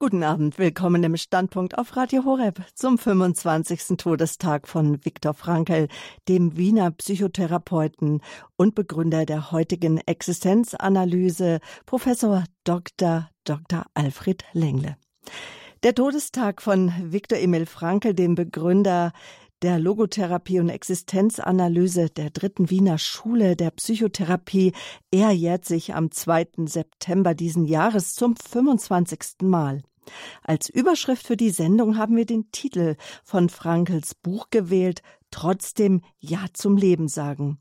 Guten Abend, willkommen im Standpunkt auf Radio Horeb zum 25. Todestag von Viktor Frankl, dem Wiener Psychotherapeuten und Begründer der heutigen Existenzanalyse, Professor Dr. Dr. Alfred Lengle. Der Todestag von Viktor Emil Frankl, dem Begründer der Logotherapie und Existenzanalyse der dritten Wiener Schule der Psychotherapie. Er jährt sich am 2. September diesen Jahres zum 25. Mal. Als Überschrift für die Sendung haben wir den Titel von Frankels Buch gewählt, Trotzdem Ja zum Leben sagen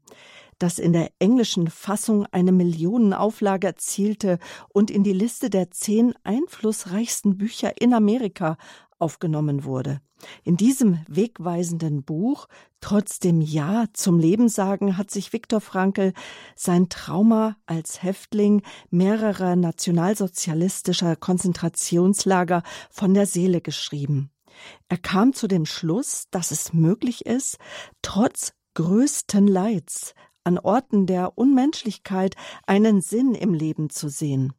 das in der englischen Fassung eine Millionenauflage erzielte und in die Liste der zehn einflussreichsten Bücher in Amerika aufgenommen wurde. In diesem wegweisenden Buch Trotzdem Ja zum Leben sagen hat sich Viktor Frankl sein Trauma als Häftling mehrerer nationalsozialistischer Konzentrationslager von der Seele geschrieben. Er kam zu dem Schluss, dass es möglich ist, trotz größten Leids an Orten der Unmenschlichkeit einen Sinn im Leben zu sehen.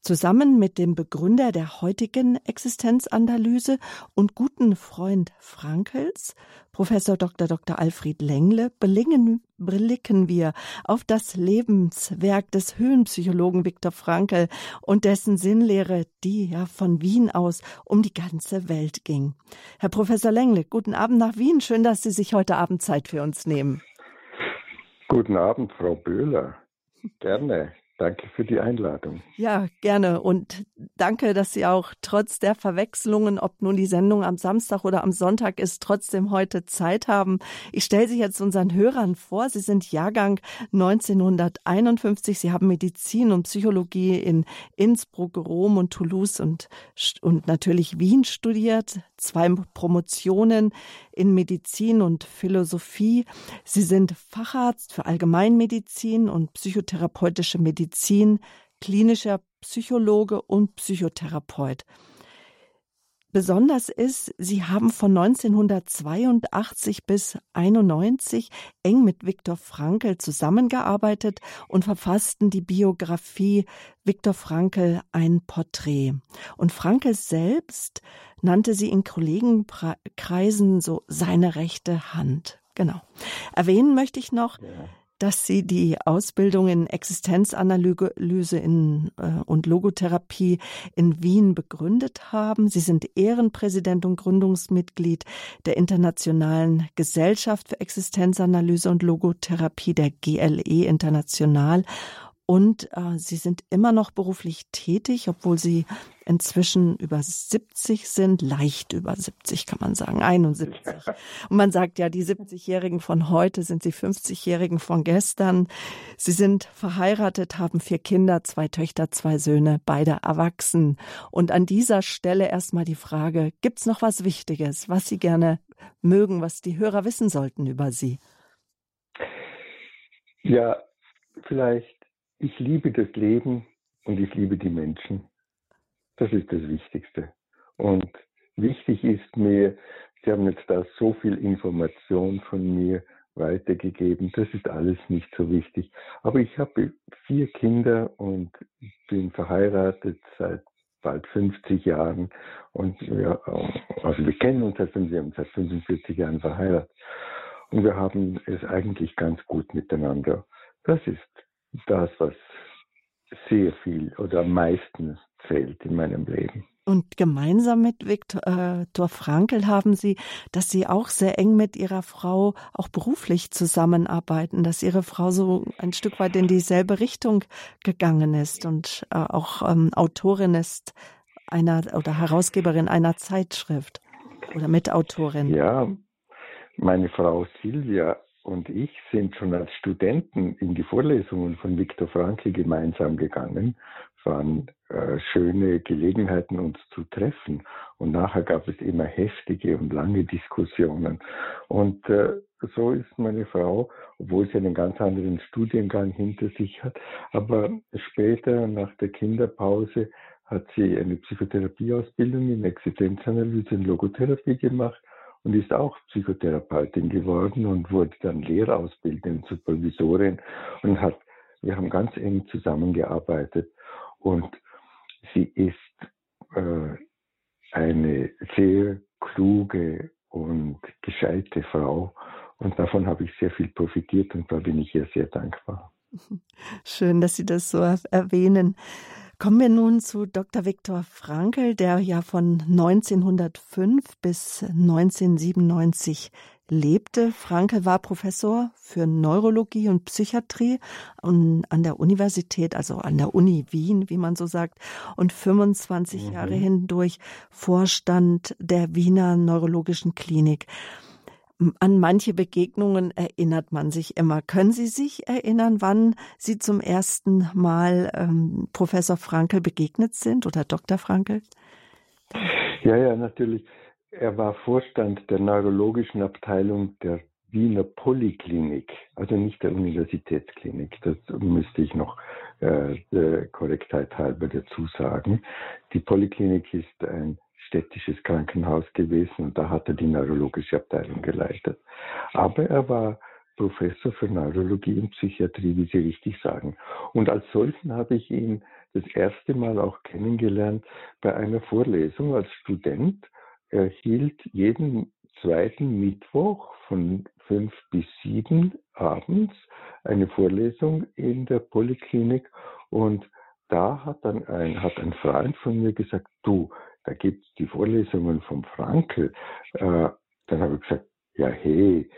Zusammen mit dem Begründer der heutigen Existenzanalyse und guten Freund Frankels, Professor Dr. Dr. Alfred Lengle, blicken wir auf das Lebenswerk des Höhenpsychologen Viktor Frankl und dessen Sinnlehre, die ja von Wien aus um die ganze Welt ging. Herr Professor Lengle, guten Abend nach Wien. Schön, dass Sie sich heute Abend Zeit für uns nehmen. Guten Abend, Frau Böhler. Gerne. Danke für die Einladung. Ja, gerne. Und danke, dass Sie auch trotz der Verwechslungen, ob nun die Sendung am Samstag oder am Sonntag ist, trotzdem heute Zeit haben. Ich stelle Sie jetzt unseren Hörern vor. Sie sind Jahrgang 1951. Sie haben Medizin und Psychologie in Innsbruck, Rom und Toulouse und, und natürlich Wien studiert. Zwei Promotionen in Medizin und Philosophie. Sie sind Facharzt für Allgemeinmedizin und psychotherapeutische Medizin, klinischer Psychologe und Psychotherapeut. Besonders ist, sie haben von 1982 bis 91 eng mit Viktor Frankl zusammengearbeitet und verfassten die Biografie Viktor Frankl ein Porträt. Und Frankl selbst nannte sie in Kollegenkreisen so seine rechte Hand. Genau. Erwähnen möchte ich noch, ja dass Sie die Ausbildung in Existenzanalyse in, äh, und Logotherapie in Wien begründet haben. Sie sind Ehrenpräsident und Gründungsmitglied der Internationalen Gesellschaft für Existenzanalyse und Logotherapie der GLE International und äh, sie sind immer noch beruflich tätig, obwohl sie inzwischen über 70 sind, leicht über 70 kann man sagen, 71. Und man sagt ja, die 70-Jährigen von heute sind die 50-Jährigen von gestern. Sie sind verheiratet, haben vier Kinder, zwei Töchter, zwei Söhne, beide erwachsen. Und an dieser Stelle erstmal die Frage, gibt's noch was Wichtiges, was Sie gerne mögen, was die Hörer wissen sollten über Sie? Ja, vielleicht ich liebe das Leben und ich liebe die Menschen. Das ist das Wichtigste. Und wichtig ist mir, Sie haben jetzt da so viel Information von mir weitergegeben. Das ist alles nicht so wichtig. Aber ich habe vier Kinder und bin verheiratet seit bald 50 Jahren. Und wir, also wir kennen uns seit, wir haben seit 45 Jahren verheiratet. Und wir haben es eigentlich ganz gut miteinander. Das ist das, was sehr viel oder am meisten zählt in meinem Leben. Und gemeinsam mit Viktor äh, Frankl haben Sie, dass Sie auch sehr eng mit Ihrer Frau auch beruflich zusammenarbeiten, dass Ihre Frau so ein Stück weit in dieselbe Richtung gegangen ist und äh, auch ähm, Autorin ist einer oder Herausgeberin einer Zeitschrift oder Mitautorin. Ja, meine Frau Silvia und ich sind schon als Studenten in die Vorlesungen von Viktor Frankl gemeinsam gegangen. Es waren äh, schöne Gelegenheiten, uns zu treffen. Und nachher gab es immer heftige und lange Diskussionen. Und äh, so ist meine Frau, obwohl sie einen ganz anderen Studiengang hinter sich hat, aber später nach der Kinderpause hat sie eine Psychotherapieausbildung in Existenzanalyse und Logotherapie gemacht und ist auch Psychotherapeutin geworden und wurde dann Lehrausbilderin, Supervisorin und hat, wir haben ganz eng zusammengearbeitet und sie ist äh, eine sehr kluge und gescheite Frau. Und davon habe ich sehr viel profitiert und da bin ich ihr sehr dankbar. Schön, dass Sie das so erwähnen. Kommen wir nun zu Dr. Viktor Frankl, der ja von 1905 bis 1997 lebte. Frankl war Professor für Neurologie und Psychiatrie an der Universität, also an der Uni Wien, wie man so sagt, und 25 mhm. Jahre hindurch Vorstand der Wiener Neurologischen Klinik. An manche Begegnungen erinnert man sich immer. Können Sie sich erinnern, wann Sie zum ersten Mal ähm, Professor Frankel begegnet sind oder Dr. Frankel? Ja, ja, natürlich. Er war Vorstand der neurologischen Abteilung der Wiener Poliklinik, also nicht der Universitätsklinik. Das müsste ich noch äh, Korrektheit halber dazu sagen. Die Poliklinik ist ein städtisches Krankenhaus gewesen und da hat er die neurologische Abteilung geleitet. Aber er war Professor für Neurologie und Psychiatrie, wie Sie richtig sagen. Und als solchen habe ich ihn das erste Mal auch kennengelernt bei einer Vorlesung als Student. Er hielt jeden zweiten Mittwoch von fünf bis sieben abends eine Vorlesung in der Poliklinik und da hat dann ein, hat ein Freund von mir gesagt, du, da gibt es die Vorlesungen vom Frankl. Äh, dann habe ich gesagt, ja hey,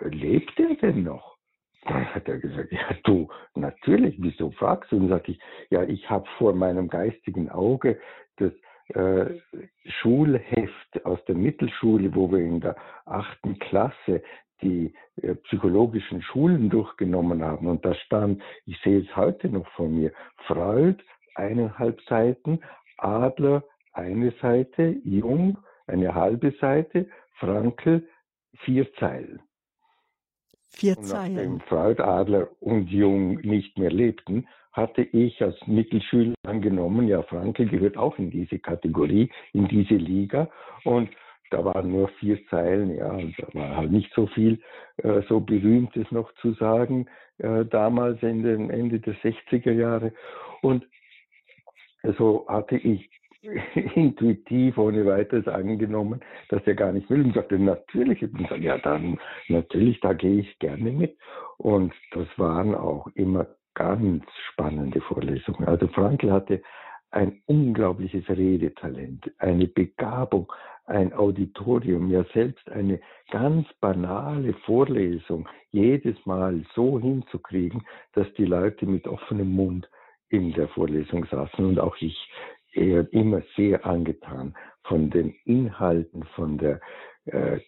lebt er denn noch? Dann hat er gesagt, ja du, natürlich, wieso fragst du? Und dann sagte ich, ja, ich habe vor meinem geistigen Auge das äh, Schulheft aus der Mittelschule, wo wir in der achten Klasse die äh, psychologischen Schulen durchgenommen haben. Und da stand, ich sehe es heute noch von mir, Freud, eineinhalb Seiten, Adler, eine Seite, Jung eine halbe Seite, Frankel vier Zeilen. Vier und Zeilen. Nachdem Freud, Adler und Jung nicht mehr lebten, hatte ich als Mittelschüler angenommen, ja, Frankel gehört auch in diese Kategorie, in diese Liga. Und da waren nur vier Zeilen, ja, und da war halt nicht so viel äh, so Berühmtes noch zu sagen, äh, damals in den Ende der 60er Jahre. Und so hatte ich intuitiv ohne weiteres angenommen, dass er gar nicht will und sagte, natürlich. Und sagte, ja, dann natürlich, da gehe ich gerne mit. Und das waren auch immer ganz spannende Vorlesungen. Also Frankl hatte ein unglaubliches Redetalent, eine Begabung, ein Auditorium, ja selbst eine ganz banale Vorlesung jedes Mal so hinzukriegen, dass die Leute mit offenem Mund in der Vorlesung saßen und auch ich er immer sehr angetan von den Inhalten, von der äh,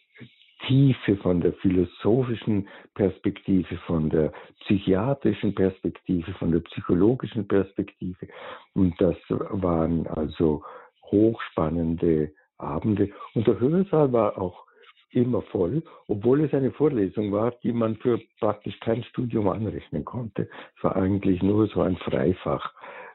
Tiefe, von der philosophischen Perspektive, von der psychiatrischen Perspektive, von der psychologischen Perspektive. Und das waren also hochspannende Abende. Und der Hörsaal war auch immer voll, obwohl es eine Vorlesung war, die man für praktisch kein Studium anrechnen konnte. Es war eigentlich nur so ein Freifach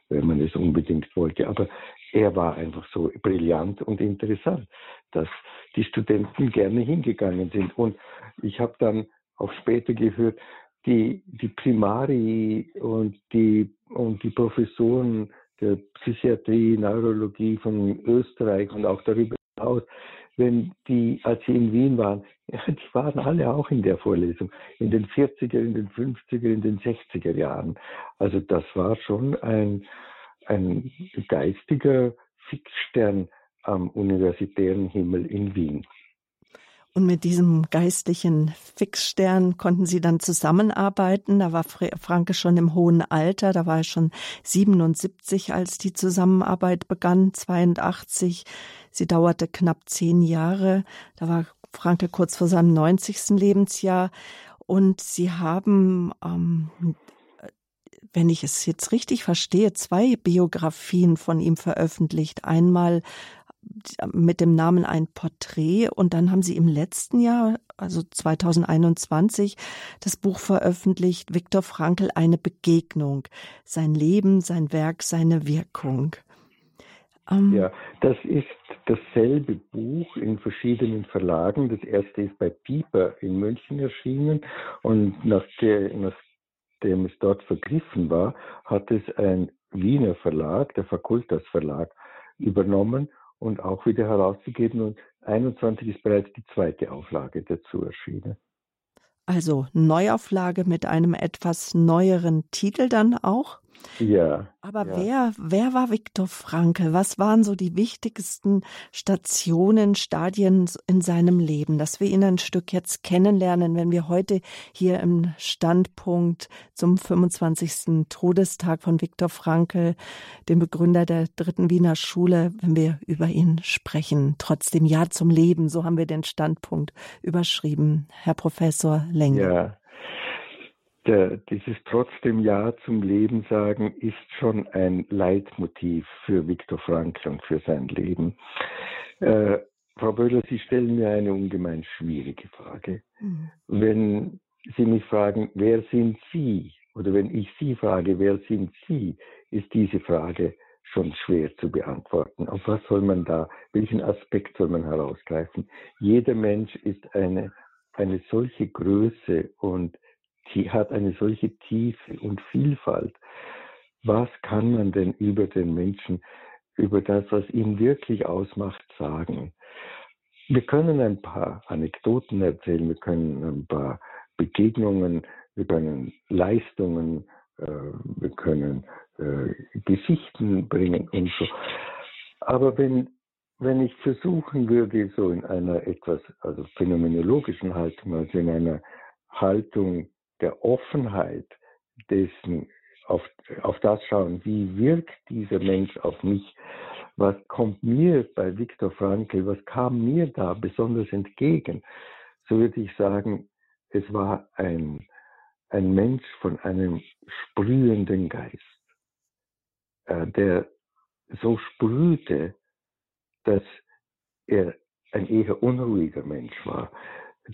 wenn man es unbedingt wollte. Aber er war einfach so brillant und interessant, dass die Studenten gerne hingegangen sind. Und ich habe dann auch später gehört, die, die Primari und die, und die Professoren der Psychiatrie, Neurologie von Österreich und auch darüber hinaus, wenn die, als sie in Wien waren, ja, die waren alle auch in der Vorlesung, in den 40er, in den 50er, in den 60er Jahren. Also das war schon ein, ein geistiger Fixstern am universitären Himmel in Wien. Und mit diesem geistlichen Fixstern konnten Sie dann zusammenarbeiten. Da war Franke schon im hohen Alter, da war er schon 77, als die Zusammenarbeit begann, 82. Sie dauerte knapp zehn Jahre. Da war Franke kurz vor seinem 90. Lebensjahr. Und Sie haben, ähm, wenn ich es jetzt richtig verstehe, zwei Biografien von ihm veröffentlicht. Einmal mit dem Namen ein Porträt und dann haben sie im letzten Jahr, also 2021, das Buch veröffentlicht, Viktor Frankl, eine Begegnung, sein Leben, sein Werk, seine Wirkung. Ähm ja, das ist dasselbe Buch in verschiedenen Verlagen. Das erste ist bei Pieper in München erschienen und nach der, nachdem es dort vergriffen war, hat es ein Wiener Verlag, der Fakultas Verlag, übernommen und auch wieder herausgegeben. Und 21 ist bereits die zweite Auflage dazu erschienen. Also Neuauflage mit einem etwas neueren Titel dann auch? Ja. Aber ja. wer, wer war Viktor Frankl? Was waren so die wichtigsten Stationen, Stadien in seinem Leben, dass wir ihn ein Stück jetzt kennenlernen, wenn wir heute hier im Standpunkt zum 25. Todestag von Viktor Frankl, dem Begründer der dritten Wiener Schule, wenn wir über ihn sprechen. Trotzdem Ja zum Leben, so haben wir den Standpunkt überschrieben. Herr Professor Lenge. Ja der, dieses trotzdem Ja zum Leben sagen ist schon ein Leitmotiv für Viktor Frankl und für sein Leben. Äh, Frau Böhler, Sie stellen mir eine ungemein schwierige Frage. Mhm. Wenn Sie mich fragen, wer sind Sie? Oder wenn ich Sie frage, wer sind Sie, ist diese Frage schon schwer zu beantworten. Auf was soll man da, welchen Aspekt soll man herausgreifen? Jeder Mensch ist eine, eine solche Größe und hat eine solche Tiefe und Vielfalt. Was kann man denn über den Menschen, über das, was ihn wirklich ausmacht, sagen? Wir können ein paar Anekdoten erzählen, wir können ein paar Begegnungen, wir können Leistungen, äh, wir können äh, Geschichten bringen und so. Aber wenn, wenn ich versuchen würde, so in einer etwas also phänomenologischen Haltung, also in einer Haltung der Offenheit dessen, auf, auf das schauen, wie wirkt dieser Mensch auf mich, was kommt mir bei Viktor Frankl, was kam mir da besonders entgegen, so würde ich sagen, es war ein, ein Mensch von einem sprühenden Geist, äh, der so sprühte, dass er ein eher unruhiger Mensch war,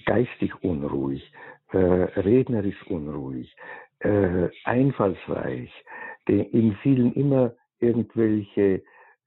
geistig unruhig, äh, rednerisch unruhig, äh, einfallsreich, ihm fielen immer irgendwelche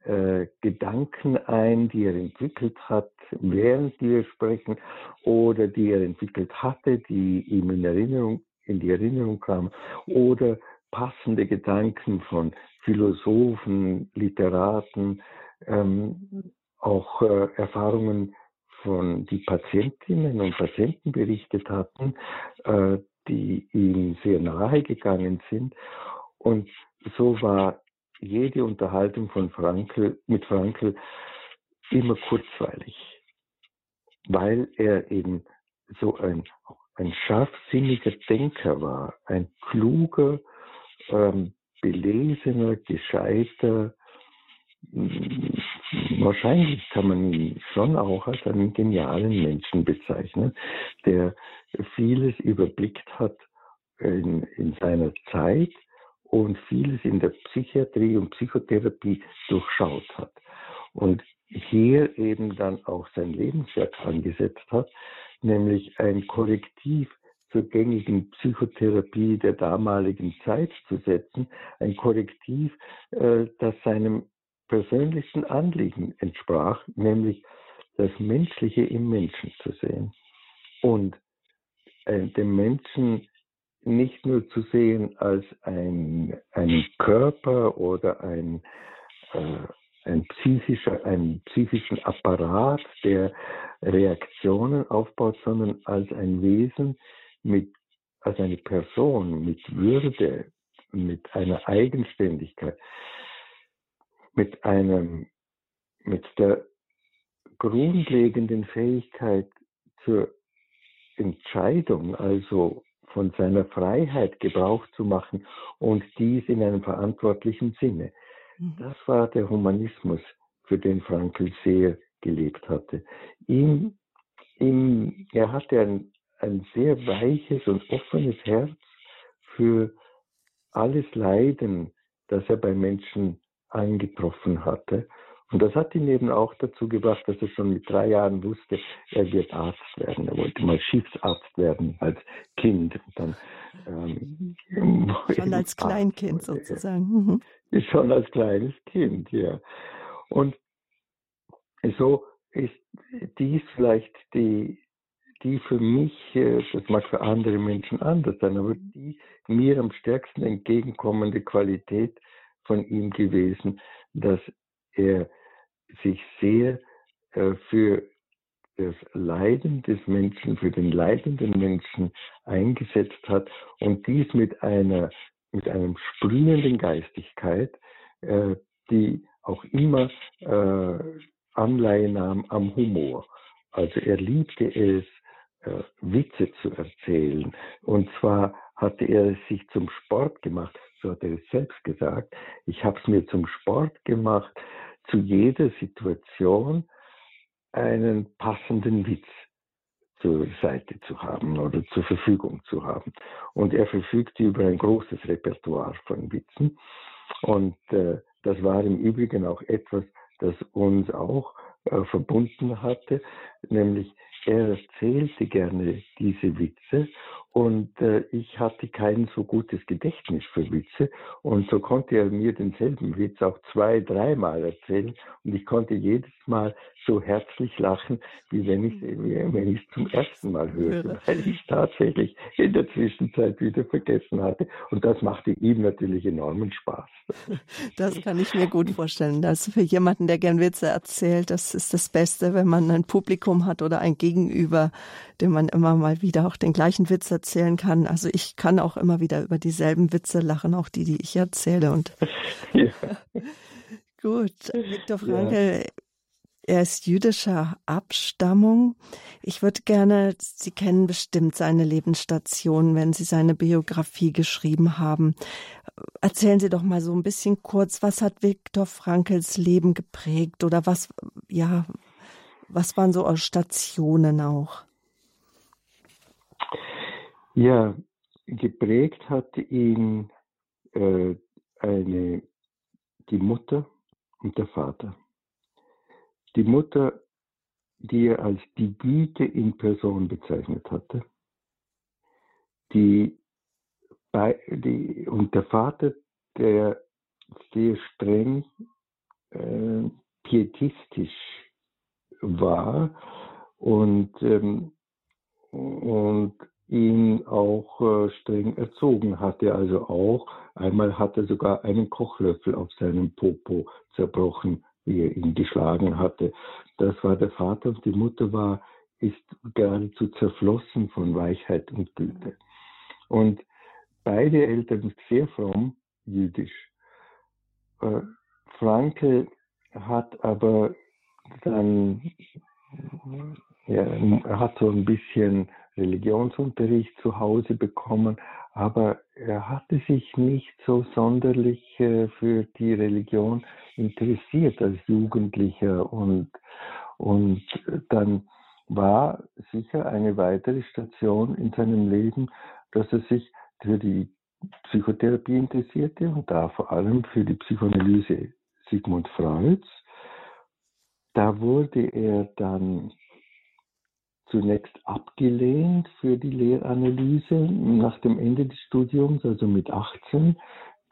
äh, Gedanken ein, die er entwickelt hat, während wir sprechen, oder die er entwickelt hatte, die ihm in Erinnerung, in die Erinnerung kamen, oder passende Gedanken von Philosophen, Literaten, ähm, auch äh, Erfahrungen von die Patientinnen und Patienten berichtet hatten, äh, die ihm sehr nahe gegangen sind. Und so war jede Unterhaltung von Frankl mit Frankl immer kurzweilig, weil er eben so ein, ein scharfsinniger Denker war, ein kluger, ähm, belesener, gescheiter, wahrscheinlich kann man ihn schon auch als einen genialen Menschen bezeichnen, der vieles überblickt hat in, in seiner Zeit und vieles in der Psychiatrie und Psychotherapie durchschaut hat. Und hier eben dann auch sein Lebenswerk angesetzt hat, nämlich ein Korrektiv zur gängigen Psychotherapie der damaligen Zeit zu setzen, ein Korrektiv, äh, das seinem persönlichsten Anliegen entsprach, nämlich das Menschliche im Menschen zu sehen und äh, den Menschen nicht nur zu sehen als ein, einen Körper oder ein, äh, ein psychischer, einen psychischen Apparat, der Reaktionen aufbaut, sondern als ein Wesen mit, als eine Person mit Würde, mit einer Eigenständigkeit mit einem, mit der grundlegenden Fähigkeit zur Entscheidung, also von seiner Freiheit Gebrauch zu machen und dies in einem verantwortlichen Sinne. Mhm. Das war der Humanismus, für den Frankl sehr gelebt hatte. Ihm, ihm, er hatte ein, ein sehr weiches und offenes Herz für alles Leiden, das er bei Menschen eingetroffen hatte. Und das hat ihn eben auch dazu gebracht, dass er schon mit drei Jahren wusste, er wird Arzt werden. Er wollte mal Schiffsarzt werden als Kind. dann, ähm, schon als Kleinkind sozusagen. Mhm. Schon als kleines Kind, ja. Und so ist dies vielleicht die, die für mich, äh, das mag für andere Menschen anders sein, aber die mir am stärksten entgegenkommende Qualität von ihm gewesen, dass er sich sehr äh, für das Leiden des Menschen, für den leidenden Menschen eingesetzt hat und dies mit einer mit einem sprühenden Geistigkeit, äh, die auch immer äh, Anleihe nahm am Humor. Also er liebte es, äh, Witze zu erzählen. Und zwar hatte er sich zum Sport gemacht, so hat er es selbst gesagt. Ich habe es mir zum Sport gemacht, zu jeder Situation einen passenden Witz zur Seite zu haben oder zur Verfügung zu haben. Und er verfügte über ein großes Repertoire von Witzen. Und äh, das war im Übrigen auch etwas, das uns auch äh, verbunden hatte, nämlich er erzählte gerne diese Witze und äh, ich hatte kein so gutes Gedächtnis für Witze. Und so konnte er mir denselben Witz auch zwei, dreimal erzählen. Und ich konnte jedes Mal so herzlich lachen, wie wenn ich wenn ich es zum ersten Mal hörte, weil ich tatsächlich in der Zwischenzeit wieder vergessen hatte. Und das machte ihm natürlich enormen Spaß. Das kann ich mir gut vorstellen. Das für jemanden, der gern Witze erzählt, das ist das Beste, wenn man ein Publikum hat oder ein Gegenüber, dem man immer mal wieder auch den gleichen Witz erzählen kann. Also ich kann auch immer wieder über dieselben Witze lachen, auch die, die ich erzähle. Und ja. gut, Viktor Frankl, ja. er ist jüdischer Abstammung. Ich würde gerne, Sie kennen bestimmt seine Lebensstation, wenn Sie seine Biografie geschrieben haben. Erzählen Sie doch mal so ein bisschen kurz, was hat Viktor Frankls Leben geprägt oder was, ja, was waren so Stationen auch? Ja, geprägt hat ihn äh, eine, die Mutter und der Vater. Die Mutter, die er als die Güte in Person bezeichnet hatte, die, bei, die und der Vater, der sehr streng äh, pietistisch war und, ähm, und ihn auch äh, streng erzogen hatte. Also auch einmal hat er sogar einen Kochlöffel auf seinem Popo zerbrochen, wie er ihn geschlagen hatte. Das war der Vater und die Mutter war ist geradezu zerflossen von Weichheit und Güte. Und beide Eltern sehr fromm jüdisch. Äh, Franke hat aber dann ja, hat so ein bisschen Religionsunterricht zu Hause bekommen, aber er hatte sich nicht so sonderlich äh, für die Religion interessiert als Jugendlicher und, und dann war sicher eine weitere Station in seinem Leben, dass er sich für die Psychotherapie interessierte und da vor allem für die Psychoanalyse Sigmund Freuds. Da wurde er dann zunächst abgelehnt für die Lehranalyse nach dem Ende des Studiums, also mit 18.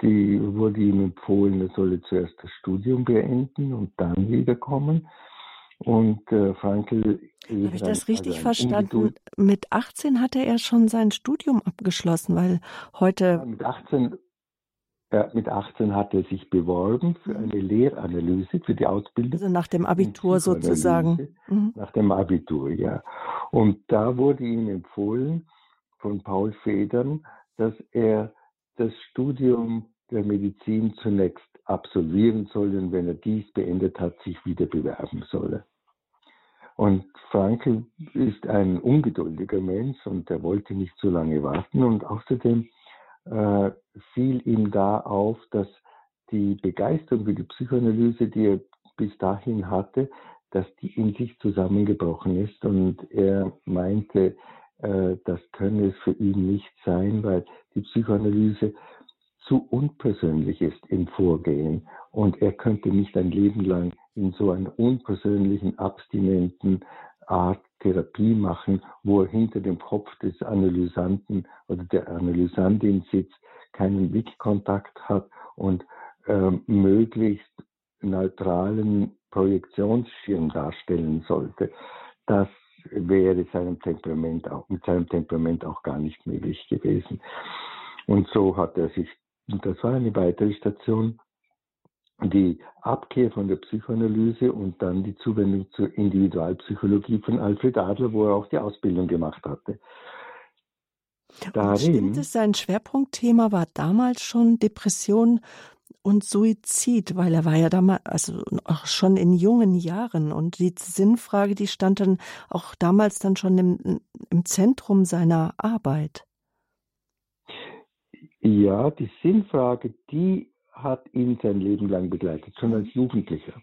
Die wurde ihm empfohlen, er solle zuerst das Studium beenden und dann wiederkommen. Und äh, Frankl. Habe ich das richtig also verstanden? Mit 18 hatte er schon sein Studium abgeschlossen, weil heute. Ja, mit 18 ja, mit 18 hat er sich beworben für eine Lehranalyse, für die Ausbildung. Also nach dem Abitur sozusagen. Mhm. Nach dem Abitur, ja. Und da wurde ihm empfohlen von Paul Federn, dass er das Studium der Medizin zunächst absolvieren soll und wenn er dies beendet hat, sich wieder bewerben solle. Und Frankl ist ein ungeduldiger Mensch und er wollte nicht zu lange warten und außerdem äh, fiel ihm da auf, dass die Begeisterung für die Psychoanalyse, die er bis dahin hatte, dass die in sich zusammengebrochen ist. Und er meinte, äh, das könne es für ihn nicht sein, weil die Psychoanalyse zu unpersönlich ist im Vorgehen. Und er könnte nicht ein Leben lang in so einer unpersönlichen, abstinenten Art Therapie machen, wo er hinter dem Kopf des Analysanten oder der Analysantin sitzt, keinen Blickkontakt hat und äh, möglichst neutralen Projektionsschirm darstellen sollte. Das wäre seinem Temperament auch, mit seinem Temperament auch gar nicht möglich gewesen. Und so hat er sich, und das war eine weitere Station, die Abkehr von der Psychoanalyse und dann die Zuwendung zur Individualpsychologie von Alfred Adler, wo er auch die Ausbildung gemacht hatte. Darin, stimmt es, sein Schwerpunktthema war damals schon Depression und Suizid, weil er war ja damals, also auch schon in jungen Jahren und die Sinnfrage, die stand dann auch damals dann schon im, im Zentrum seiner Arbeit. Ja, die Sinnfrage, die hat ihn sein Leben lang begleitet, schon als Jugendlicher.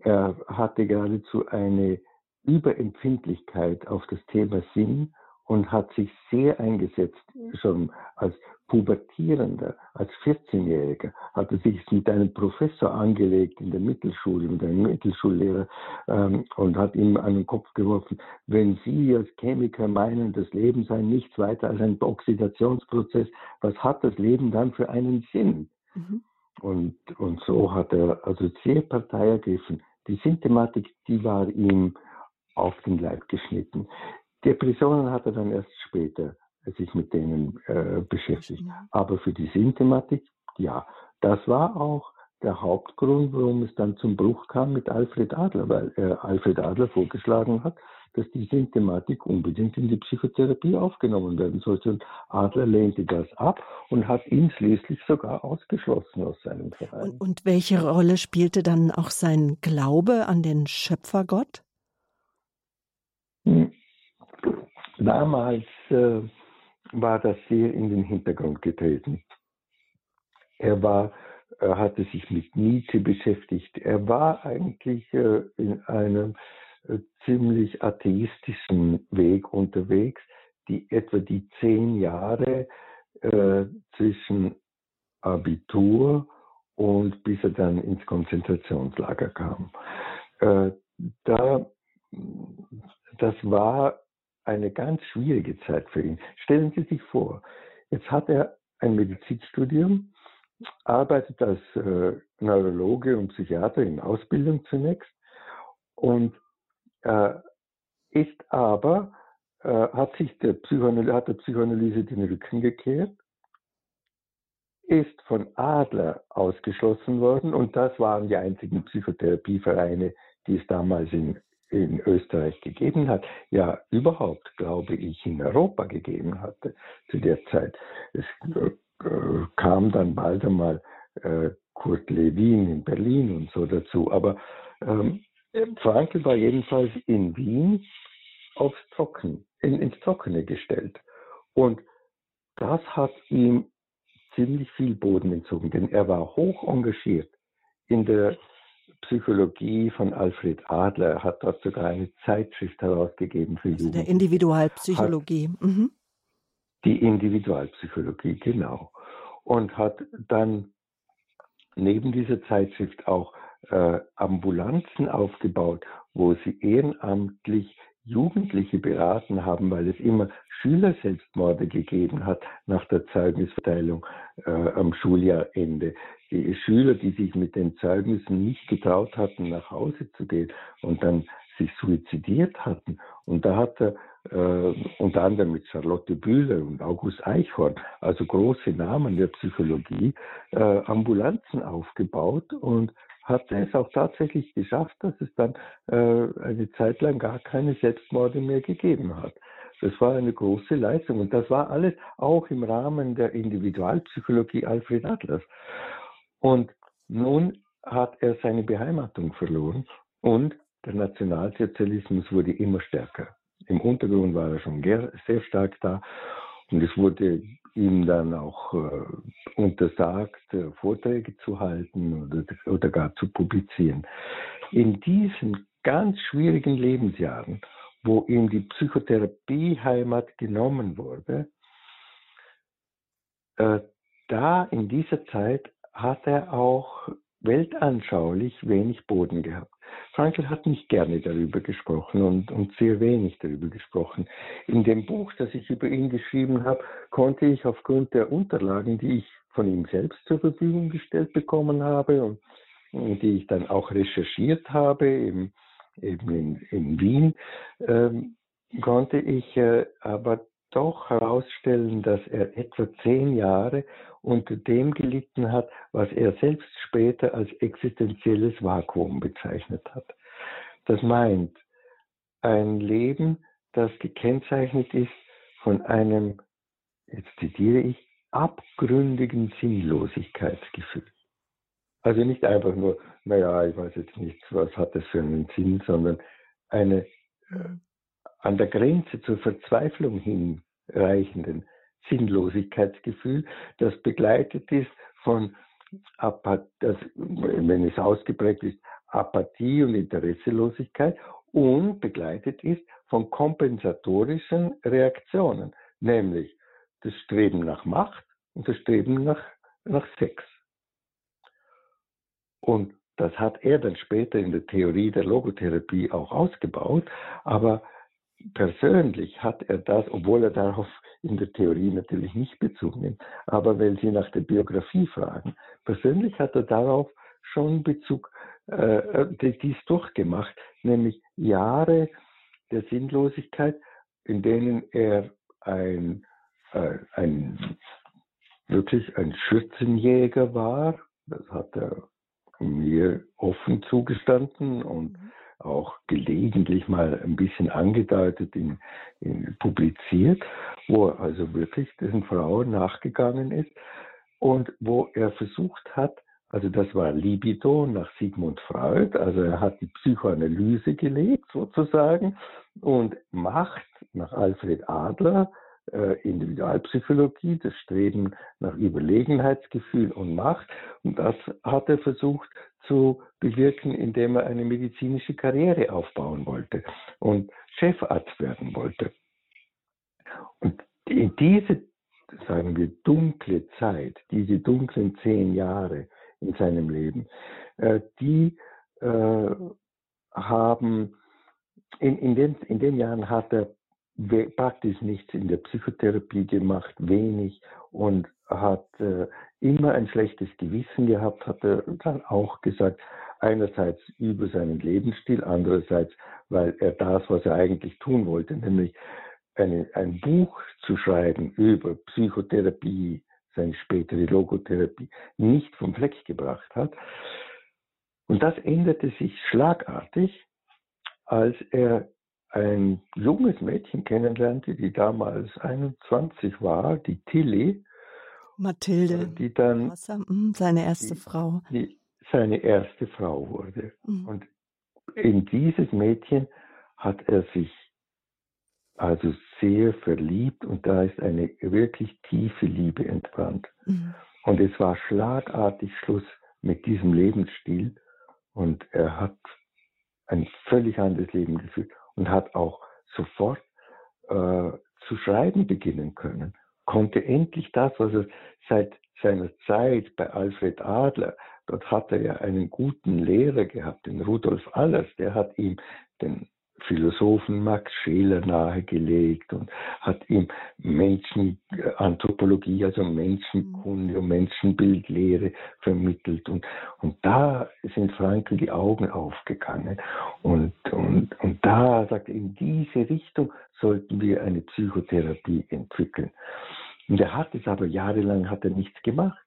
Er hatte geradezu eine Überempfindlichkeit auf das Thema Sinn und hat sich sehr eingesetzt, schon als Pubertierender, als 14-Jähriger, hat er sich mit einem Professor angelegt in der Mittelschule, mit einem Mittelschullehrer ähm, und hat ihm an den Kopf geworfen, wenn Sie als Chemiker meinen, das Leben sei nichts weiter als ein Oxidationsprozess, was hat das Leben dann für einen Sinn? Mhm. Und, und so hat er also sehr Partei ergriffen. Die Symptomatik, die war ihm auf den Leib geschnitten. Depressionen hat er dann erst später sich mit denen äh, beschäftigt. Aber für die Symptomatik, ja, das war auch der Hauptgrund, warum es dann zum Bruch kam mit Alfred Adler, weil äh, Alfred Adler vorgeschlagen hat, dass die Symptomatik unbedingt in die Psychotherapie aufgenommen werden sollte. Und Adler lehnte das ab und hat ihn schließlich sogar ausgeschlossen aus seinem Verein. Und, und welche Rolle spielte dann auch sein Glaube an den Schöpfergott? Hm. Damals äh, war das sehr in den Hintergrund getreten. Er war, er hatte sich mit Nietzsche beschäftigt. Er war eigentlich äh, in einem ziemlich atheistischen Weg unterwegs, die etwa die zehn Jahre äh, zwischen Abitur und bis er dann ins Konzentrationslager kam. Äh, da, das war eine ganz schwierige Zeit für ihn. Stellen Sie sich vor, jetzt hat er ein Medizinstudium, arbeitet als äh, Neurologe und Psychiater in Ausbildung zunächst und äh, ist aber, äh, hat sich der Psychoanalyse, hat der Psychoanalyse den Rücken gekehrt, ist von Adler ausgeschlossen worden und das waren die einzigen Psychotherapievereine, die es damals in in Österreich gegeben hat, ja überhaupt, glaube ich, in Europa gegeben hatte zu der Zeit. Es äh, kam dann bald einmal äh, Kurt Lewin in Berlin und so dazu. Aber ähm, Frankl war jedenfalls in Wien aufs Trocken, in, ins Trockene gestellt. Und das hat ihm ziemlich viel Boden entzogen, denn er war hoch engagiert in der Psychologie von Alfred Adler. Er hat dort sogar eine Zeitschrift herausgegeben für also Jugendliche. Der Individualpsychologie. Mhm. Die Individualpsychologie, genau. Und hat dann neben dieser Zeitschrift auch äh, Ambulanzen aufgebaut, wo sie ehrenamtlich Jugendliche beraten haben, weil es immer Schülerselbstmorde gegeben hat nach der Zeugnisverteilung äh, am Schuljahrende. Die Schüler, die sich mit den Zeugnissen nicht getraut hatten, nach Hause zu gehen und dann sich suizidiert hatten. Und da hat er äh, unter anderem mit Charlotte Bühler und August Eichhorn, also große Namen der Psychologie, äh, Ambulanzen aufgebaut und hat es auch tatsächlich geschafft, dass es dann äh, eine Zeit lang gar keine Selbstmorde mehr gegeben hat. Das war eine große Leistung und das war alles auch im Rahmen der Individualpsychologie Alfred Adlers. Und nun hat er seine Beheimatung verloren und der Nationalsozialismus wurde immer stärker. Im Untergrund war er schon sehr stark da und es wurde ihm dann auch äh, untersagt, äh, Vorträge zu halten oder, oder gar zu publizieren. In diesen ganz schwierigen Lebensjahren, wo ihm die Psychotherapieheimat genommen wurde, äh, da in dieser Zeit hat er auch weltanschaulich wenig Boden gehabt. Frankl hat nicht gerne darüber gesprochen und, und sehr wenig darüber gesprochen. In dem Buch, das ich über ihn geschrieben habe, konnte ich aufgrund der Unterlagen, die ich von ihm selbst zur Verfügung gestellt bekommen habe und, und die ich dann auch recherchiert habe, eben, eben in, in Wien, ähm, konnte ich äh, aber doch herausstellen, dass er etwa zehn Jahre unter dem gelitten hat, was er selbst später als existenzielles Vakuum bezeichnet hat. Das meint ein Leben, das gekennzeichnet ist von einem, jetzt zitiere ich, abgründigen Sinnlosigkeitsgefühl. Also nicht einfach nur, naja, ich weiß jetzt nicht, was hat das für einen Sinn, sondern eine äh, an der Grenze zur Verzweiflung hinreichenden Sinnlosigkeitsgefühl, das begleitet ist von, das, wenn es ausgeprägt ist, Apathie und Interesselosigkeit und begleitet ist von kompensatorischen Reaktionen, nämlich das Streben nach Macht und das Streben nach, nach Sex. Und das hat er dann später in der Theorie der Logotherapie auch ausgebaut, aber persönlich hat er das, obwohl er darauf in der Theorie natürlich nicht Bezug nimmt, aber wenn Sie nach der Biografie fragen, persönlich hat er darauf schon Bezug, äh, dies durchgemacht, nämlich Jahre der Sinnlosigkeit, in denen er ein, äh, ein wirklich ein Schützenjäger war, das hat er mir offen zugestanden und mhm auch gelegentlich mal ein bisschen angedeutet, in, in, publiziert, wo er also wirklich diesen Frauen nachgegangen ist und wo er versucht hat, also das war Libido nach Sigmund Freud, also er hat die Psychoanalyse gelegt sozusagen und Macht nach Alfred Adler, Individualpsychologie, das Streben nach Überlegenheitsgefühl und Macht. Und das hat er versucht zu bewirken, indem er eine medizinische Karriere aufbauen wollte und Chefarzt werden wollte. Und in diese, sagen wir, dunkle Zeit, diese dunklen zehn Jahre in seinem Leben, äh, die äh, haben, in, in, den, in den Jahren hat er praktisch nichts in der Psychotherapie gemacht, wenig und hat äh, immer ein schlechtes Gewissen gehabt, hat er dann auch gesagt, einerseits über seinen Lebensstil, andererseits, weil er das, was er eigentlich tun wollte, nämlich eine, ein Buch zu schreiben über Psychotherapie, seine spätere Logotherapie, nicht vom Fleck gebracht hat. Und das änderte sich schlagartig, als er ein junges Mädchen kennenlernte, die damals 21 war, die Tilly. Mathilde. Äh, die dann mhm, seine erste die, Frau. Die seine erste Frau wurde. Mhm. Und in dieses Mädchen hat er sich also sehr verliebt und da ist eine wirklich tiefe Liebe entbrannt. Mhm. Und es war schlagartig Schluss mit diesem Lebensstil und er hat ein völlig anderes Leben geführt und hat auch sofort äh, zu schreiben beginnen können. Konnte endlich das, was er seit seiner Zeit bei Alfred Adler, dort hat er ja einen guten Lehrer gehabt, den Rudolf Allers, der hat ihm den Philosophen Max Scheler nahegelegt und hat ihm Menschenanthropologie, also Menschenkunde und Menschenbildlehre vermittelt. Und, und da sind Frankl die Augen aufgegangen. Und, und, und da sagt er, in diese Richtung sollten wir eine Psychotherapie entwickeln. Und er hat es aber jahrelang hat er nichts gemacht.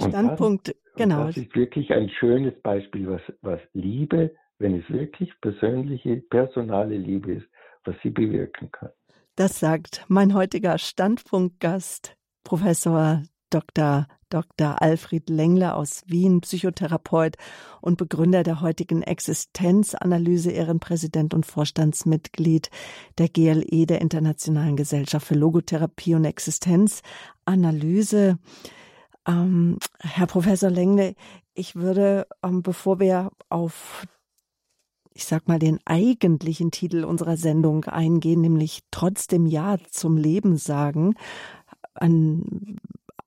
Standpunkt, das, genau. Das ist wirklich ein schönes Beispiel, was, was Liebe wenn es wirklich persönliche, personale Liebe ist, was sie bewirken kann. Das sagt mein heutiger Standpunktgast, Professor Dr. Dr. Alfred Lengler aus Wien, Psychotherapeut und Begründer der heutigen Existenzanalyse, Ehrenpräsident und Vorstandsmitglied der GLE, der Internationalen Gesellschaft für Logotherapie und Existenzanalyse. Ähm, Herr Professor Lengle, ich würde, ähm, bevor wir auf ich sag mal, den eigentlichen Titel unserer Sendung eingehen, nämlich trotzdem Ja zum Leben sagen. An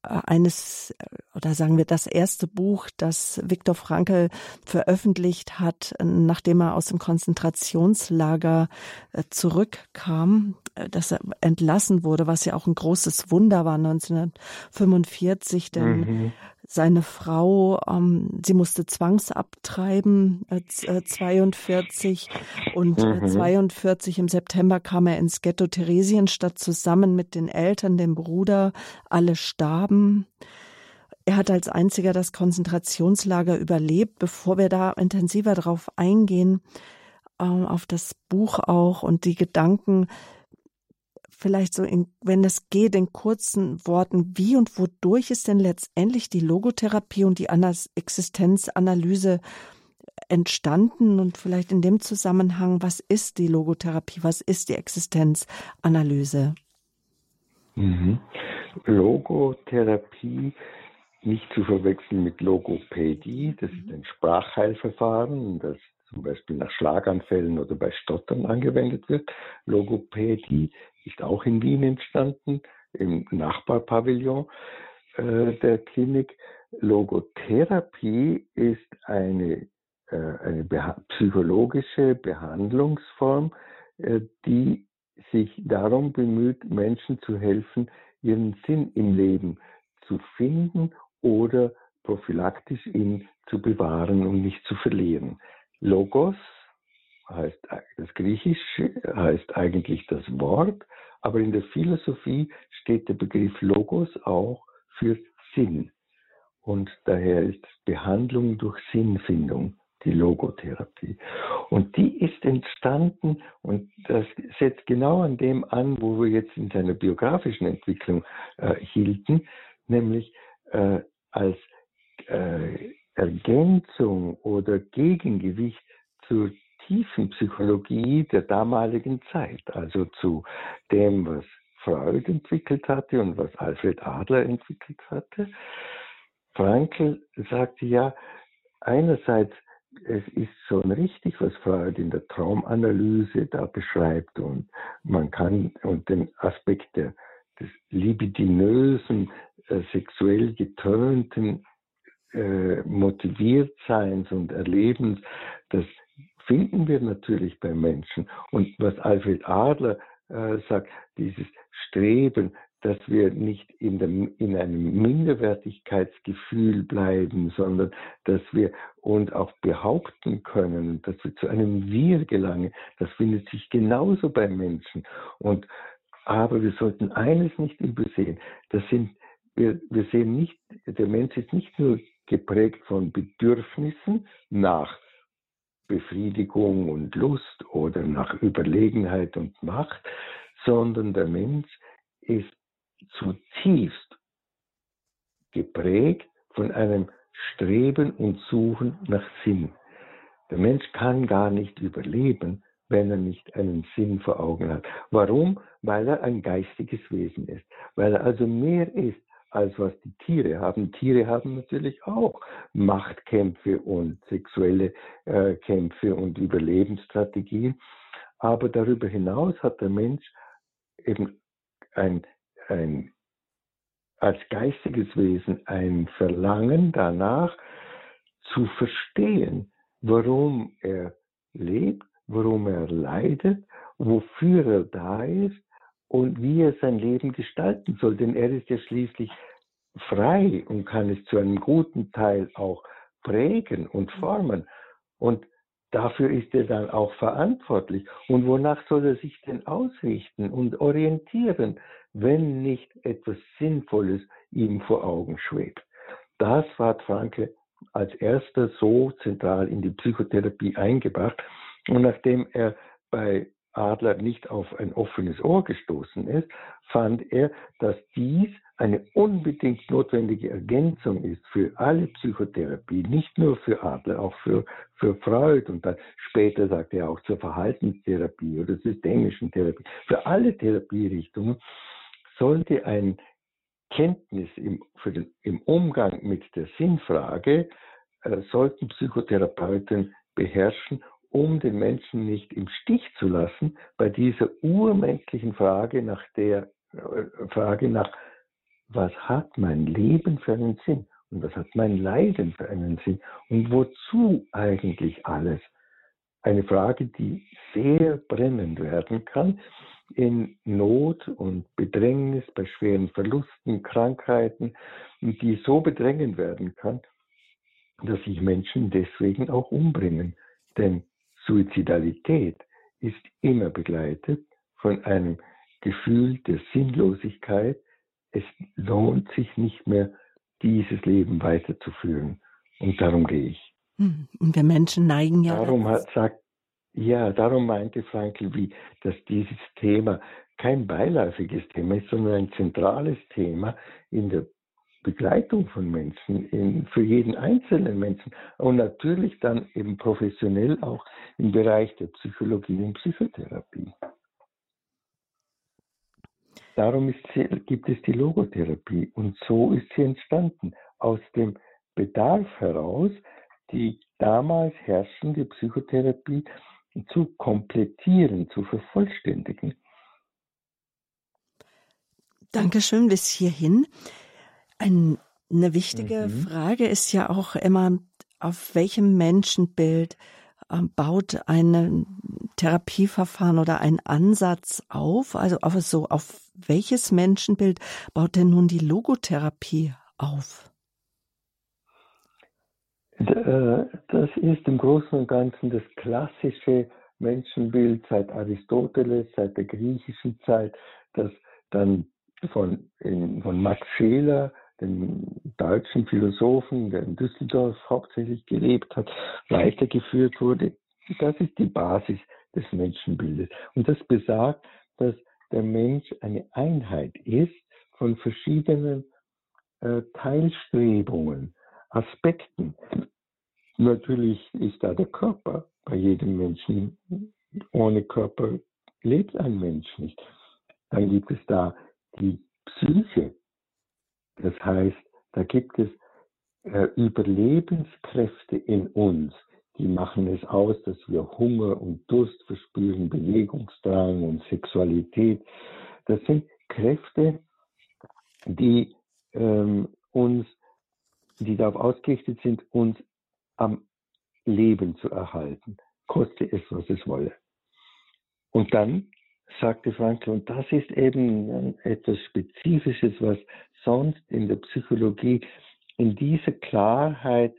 eines oder sagen wir das erste Buch, das Viktor Frankl veröffentlicht hat, nachdem er aus dem Konzentrationslager äh, zurückkam, äh, dass er entlassen wurde, was ja auch ein großes Wunder war 1945, denn mhm. Seine Frau, ähm, sie musste zwangsabtreiben, äh, 42 äh, und äh, mhm. 42 im September kam er ins Ghetto Theresienstadt zusammen mit den Eltern, dem Bruder, alle starben. Er hat als einziger das Konzentrationslager überlebt. Bevor wir da intensiver drauf eingehen, ähm, auf das Buch auch und die Gedanken, vielleicht so, in, wenn es geht, in kurzen Worten, wie und wodurch ist denn letztendlich die Logotherapie und die Existenzanalyse entstanden und vielleicht in dem Zusammenhang, was ist die Logotherapie, was ist die Existenzanalyse? Mhm. Logotherapie nicht zu verwechseln mit Logopädie, das ist ein Sprachheilverfahren, das zum Beispiel nach Schlaganfällen oder bei Stottern angewendet wird. Logopädie ist auch in Wien entstanden, im Nachbarpavillon äh, der Klinik. Logotherapie ist eine, äh, eine beha psychologische Behandlungsform, äh, die sich darum bemüht, Menschen zu helfen, ihren Sinn im Leben zu finden oder prophylaktisch ihn zu bewahren und nicht zu verlieren. Logos heißt das Griechische heißt eigentlich das Wort, aber in der Philosophie steht der Begriff Logos auch für Sinn. Und daher ist Behandlung durch Sinnfindung die Logotherapie. Und die ist entstanden und das setzt genau an dem an, wo wir jetzt in seiner biografischen Entwicklung äh, hielten, nämlich äh, als äh, Ergänzung oder Gegengewicht zur tiefen Psychologie der damaligen Zeit, also zu dem, was Freud entwickelt hatte und was Alfred Adler entwickelt hatte. Frankl sagte ja, einerseits, es ist schon richtig, was Freud in der Traumanalyse da beschreibt und man kann und den Aspekt der, des libidinösen, äh, sexuell getönten äh, Motiviertseins und Erlebens, das finden wir natürlich bei Menschen. Und was Alfred Adler äh, sagt, dieses Streben, dass wir nicht in, dem, in einem Minderwertigkeitsgefühl bleiben, sondern dass wir uns auch behaupten können, dass wir zu einem Wir gelangen, das findet sich genauso bei Menschen. Und, aber wir sollten eines nicht übersehen, das sind wir, wir sehen nicht, der Mensch ist nicht nur geprägt von Bedürfnissen nach Befriedigung und Lust oder nach Überlegenheit und Macht, sondern der Mensch ist zutiefst geprägt von einem Streben und Suchen nach Sinn. Der Mensch kann gar nicht überleben, wenn er nicht einen Sinn vor Augen hat. Warum? Weil er ein geistiges Wesen ist, weil er also mehr ist als was die Tiere haben. Tiere haben natürlich auch Machtkämpfe und sexuelle äh, Kämpfe und Überlebensstrategien. Aber darüber hinaus hat der Mensch eben ein, ein, als geistiges Wesen ein Verlangen danach zu verstehen, warum er lebt, warum er leidet, wofür er da ist und wie er sein Leben gestalten soll. Denn er ist ja schließlich frei und kann es zu einem guten Teil auch prägen und formen. Und dafür ist er dann auch verantwortlich. Und wonach soll er sich denn ausrichten und orientieren, wenn nicht etwas Sinnvolles ihm vor Augen schwebt? Das war Franke als erster so zentral in die Psychotherapie eingebracht. Und nachdem er bei Adler nicht auf ein offenes Ohr gestoßen ist, fand er, dass dies eine unbedingt notwendige Ergänzung ist für alle Psychotherapie, nicht nur für Adler, auch für, für Freud und dann später sagt er auch zur Verhaltenstherapie oder systemischen Therapie. Für alle Therapierichtungen sollte ein Kenntnis im, den, im Umgang mit der Sinnfrage, äh, sollten Psychotherapeuten beherrschen, um den Menschen nicht im Stich zu lassen bei dieser urmenschlichen Frage nach der äh, Frage nach was hat mein Leben für einen Sinn und was hat mein Leiden für einen Sinn und wozu eigentlich alles? Eine Frage, die sehr brennend werden kann, in Not und Bedrängnis, bei schweren Verlusten, Krankheiten, die so bedrängend werden kann, dass sich Menschen deswegen auch umbringen. Denn Suizidalität ist immer begleitet von einem Gefühl der Sinnlosigkeit. Es lohnt sich nicht mehr, dieses Leben weiterzuführen. Und darum gehe ich. Hm, und wir Menschen neigen ja. Darum hat, sagt, ja, darum meinte Frankl, wie, dass dieses Thema kein beiläufiges Thema ist, sondern ein zentrales Thema in der Begleitung von Menschen, in, für jeden einzelnen Menschen und natürlich dann eben professionell auch im Bereich der Psychologie und Psychotherapie. Darum sie, gibt es die Logotherapie und so ist sie entstanden, aus dem Bedarf heraus, die damals herrschende Psychotherapie zu komplettieren, zu vervollständigen. Dankeschön bis hierhin. Ein, eine wichtige mhm. Frage ist ja auch immer, auf welchem Menschenbild äh, baut ein Therapieverfahren oder ein Ansatz auf? Also auf so, auf welches Menschenbild baut denn nun die Logotherapie auf? Äh, das ist im Großen und Ganzen das klassische Menschenbild seit Aristoteles, seit der griechischen Zeit, das dann von, von Max Scheler dem deutschen Philosophen, der in Düsseldorf hauptsächlich gelebt hat, weitergeführt wurde. Das ist die Basis des Menschenbildes. Und das besagt, dass der Mensch eine Einheit ist von verschiedenen äh, Teilstrebungen, Aspekten. Natürlich ist da der Körper bei jedem Menschen. Ohne Körper lebt ein Mensch nicht. Dann gibt es da die Psyche, das heißt, da gibt es äh, Überlebenskräfte in uns, die machen es aus, dass wir Hunger und Durst verspüren, Bewegungsdrang und Sexualität. Das sind Kräfte, die ähm, uns, die darauf ausgerichtet sind, uns am Leben zu erhalten, koste es, was es wolle. Und dann sagte Frankl, und das ist eben etwas Spezifisches, was sonst in der Psychologie in dieser Klarheit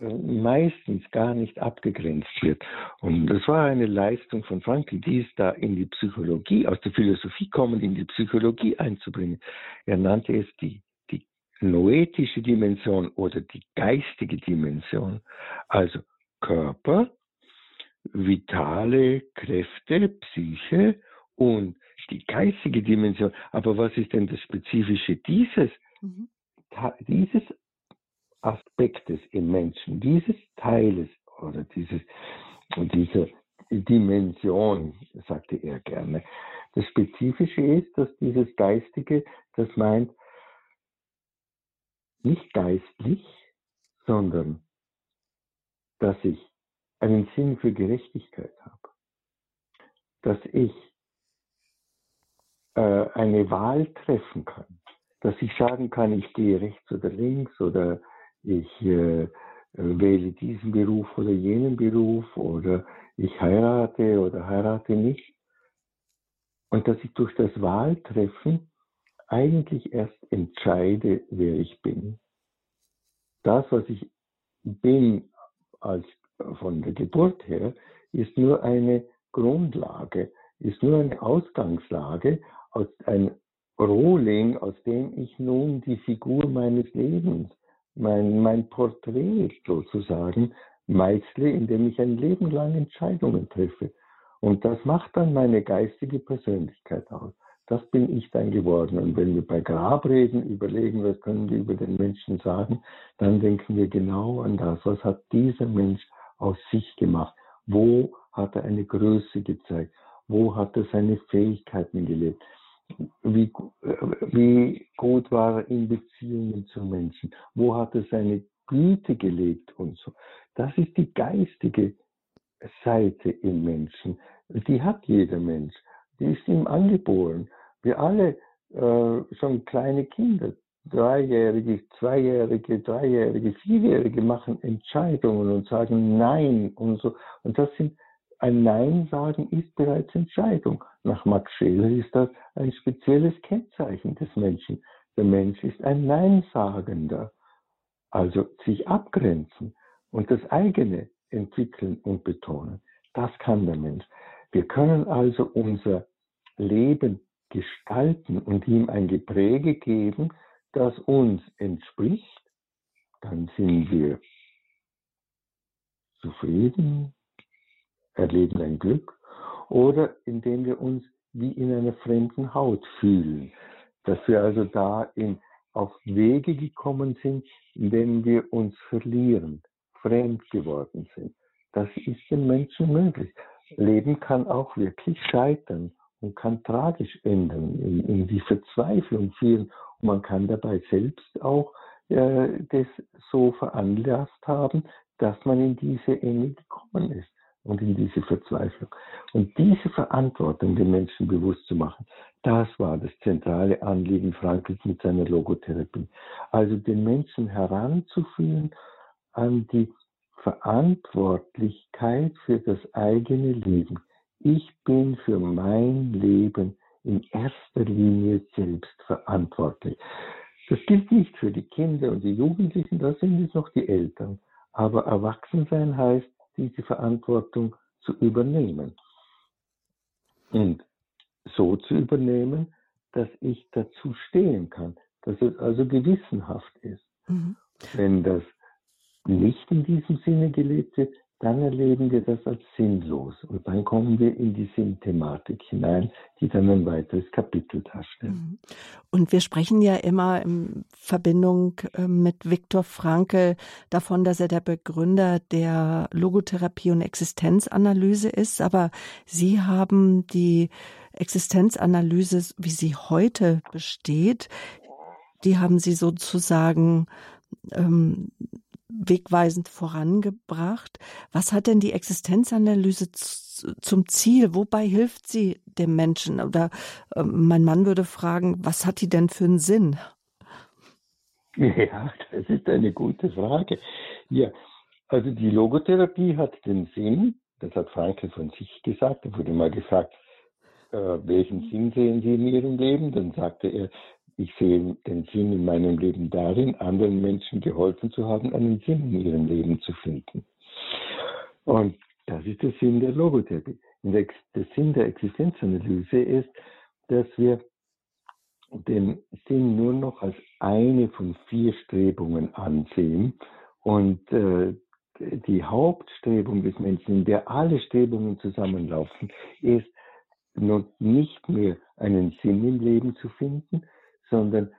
äh, meistens gar nicht abgegrenzt wird. Und das war eine Leistung von Frankl, dies da in die Psychologie, aus der Philosophie kommend in die Psychologie einzubringen. Er nannte es die, die noetische Dimension oder die geistige Dimension. Also Körper, vitale Kräfte, Psyche und die geistige Dimension. Aber was ist denn das Spezifische dieses, mhm. dieses Aspektes im Menschen, dieses Teiles oder dieses, dieser Dimension, sagte er gerne. Das Spezifische ist, dass dieses Geistige, das meint nicht geistlich, sondern dass ich einen Sinn für Gerechtigkeit habe, dass ich eine Wahl treffen kann. Dass ich sagen kann, ich gehe rechts oder links oder ich äh, wähle diesen Beruf oder jenen Beruf oder ich heirate oder heirate nicht. Und dass ich durch das Wahltreffen eigentlich erst entscheide, wer ich bin. Das, was ich bin als von der Geburt her, ist nur eine Grundlage, ist nur eine Ausgangslage, aus ein Rohling, aus dem ich nun die Figur meines Lebens, mein, mein Porträt sozusagen, meißle, indem ich ein Leben lang Entscheidungen treffe. Und das macht dann meine geistige Persönlichkeit aus. Das bin ich dann geworden. Und wenn wir bei Grabreden überlegen, was können wir über den Menschen sagen, dann denken wir genau an das. Was hat dieser Mensch aus sich gemacht? Wo hat er eine Größe gezeigt? Wo hat er seine Fähigkeiten gelebt? Wie, wie gut war er in Beziehungen zu Menschen, wo hat er seine Güte gelebt und so. Das ist die geistige Seite im Menschen. Die hat jeder Mensch. Die ist ihm angeboren. Wir alle, äh, schon kleine Kinder, Dreijährige, Zweijährige, Dreijährige, Vierjährige machen Entscheidungen und sagen Nein und so. Und das sind ein Nein sagen ist bereits Entscheidung. Nach Max Scheler ist das ein spezielles Kennzeichen des Menschen. Der Mensch ist ein Neinsagender. Also sich abgrenzen und das eigene entwickeln und betonen. Das kann der Mensch. Wir können also unser Leben gestalten und ihm ein Gepräge geben, das uns entspricht. Dann sind wir zufrieden, erleben ein Glück oder indem wir uns wie in einer fremden Haut fühlen. Dass wir also da in, auf Wege gekommen sind, in denen wir uns verlieren, fremd geworden sind. Das ist den Menschen möglich. Leben kann auch wirklich scheitern und kann tragisch enden, in, in die Verzweiflung führen. Und man kann dabei selbst auch äh, das so veranlasst haben, dass man in diese Enge gekommen ist und in diese Verzweiflung. Und diese Verantwortung den Menschen bewusst zu machen, das war das zentrale Anliegen Frankls mit seiner Logotherapie. Also den Menschen heranzuführen an die Verantwortlichkeit für das eigene Leben. Ich bin für mein Leben in erster Linie selbst verantwortlich. Das gilt nicht für die Kinder und die Jugendlichen, da sind es noch die Eltern. Aber Erwachsensein heißt, diese Verantwortung zu übernehmen. Und so zu übernehmen, dass ich dazu stehen kann, dass es also gewissenhaft ist. Mhm. Wenn das nicht in diesem Sinne gelebt wird, dann erleben wir das als sinnlos. Und dann kommen wir in die Sinnthematik hinein, die dann ein weiteres Kapitel darstellt. Mhm. Und wir sprechen ja immer in Verbindung ähm, mit Viktor Frankl davon, dass er der Begründer der Logotherapie und Existenzanalyse ist. Aber Sie haben die Existenzanalyse, wie sie heute besteht, die haben Sie sozusagen ähm, wegweisend vorangebracht. Was hat denn die Existenzanalyse zum Ziel? Wobei hilft sie dem Menschen? Oder äh, mein Mann würde fragen, was hat die denn für einen Sinn? Ja, das ist eine gute Frage. Ja, also die Logotherapie hat den Sinn, das hat Frankl von sich gesagt, er wurde mal gefragt, äh, welchen Sinn sehen Sie in Ihrem Leben? Dann sagte er, ich sehe den Sinn in meinem Leben darin, anderen Menschen geholfen zu haben, einen Sinn in ihrem Leben zu finden. Und das ist der Sinn der Logotherapie. Der, Sinn der Existenzanalyse ist, dass wir den Sinn nur noch als eine von vier Strebungen ansehen und äh, die Hauptstrebung des Menschen, in der alle Strebungen zusammenlaufen, ist nun nicht mehr einen Sinn im Leben zu finden, sondern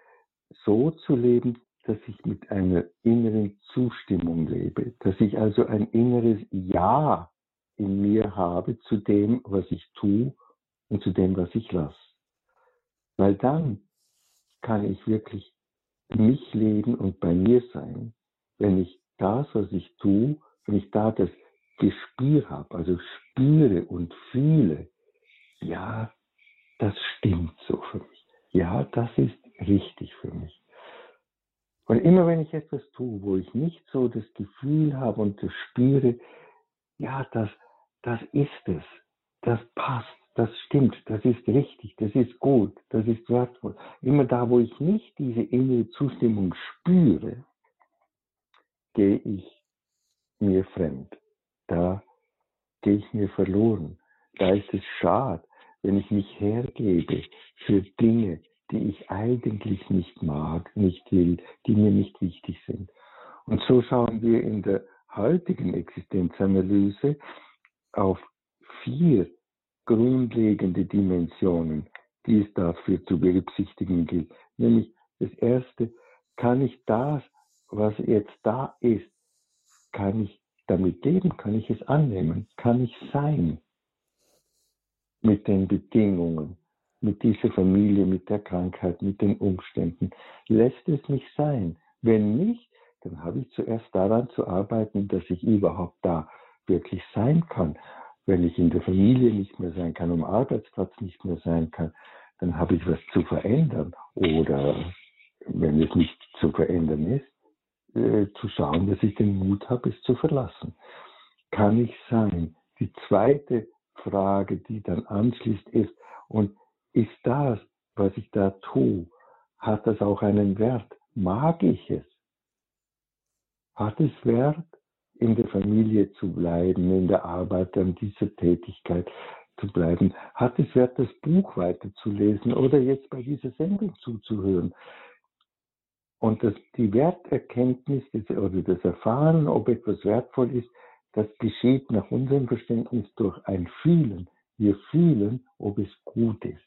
so zu leben, dass ich mit einer inneren Zustimmung lebe, dass ich also ein inneres Ja in mir habe zu dem, was ich tue und zu dem, was ich lasse. Weil dann kann ich wirklich mich leben und bei mir sein, wenn ich das, was ich tue, wenn ich da das Gespür habe, also spüre und fühle, ja, das stimmt so für mich. Ja, das ist richtig für mich. Und immer wenn ich etwas tue, wo ich nicht so das Gefühl habe und das spüre, ja, das, das ist es, das passt, das stimmt, das ist richtig, das ist gut, das ist wertvoll. Immer da, wo ich nicht diese innere Zustimmung spüre, gehe ich mir fremd. Da gehe ich mir verloren. Da ist es schade, wenn ich mich hergebe für Dinge, die ich eigentlich nicht mag, nicht will, die mir nicht wichtig sind. Und so schauen wir in der heutigen Existenzanalyse auf vier grundlegende Dimensionen, die es dafür zu berücksichtigen gilt. Nämlich das erste, kann ich das, was jetzt da ist, kann ich damit leben, kann ich es annehmen, kann ich sein mit den Bedingungen, mit dieser Familie, mit der Krankheit, mit den Umständen. Lässt es mich sein? Wenn nicht, dann habe ich zuerst daran zu arbeiten, dass ich überhaupt da wirklich sein kann. Wenn ich in der Familie nicht mehr sein kann, am Arbeitsplatz nicht mehr sein kann, dann habe ich was zu verändern. Oder wenn es nicht zu verändern ist, äh, zu schauen, dass ich den Mut habe, es zu verlassen. Kann ich sein? die zweite Frage, die dann anschließt, ist, und ist das, was ich da tue, hat das auch einen Wert? Mag ich es? Hat es Wert, in der Familie zu bleiben, in der Arbeit an dieser Tätigkeit zu bleiben? Hat es Wert, das Buch weiterzulesen oder jetzt bei dieser Sendung zuzuhören? Und das, die Werterkenntnis oder das Erfahren, ob etwas wertvoll ist, das geschieht nach unserem Verständnis durch ein Fühlen. Wir fühlen, ob es gut ist.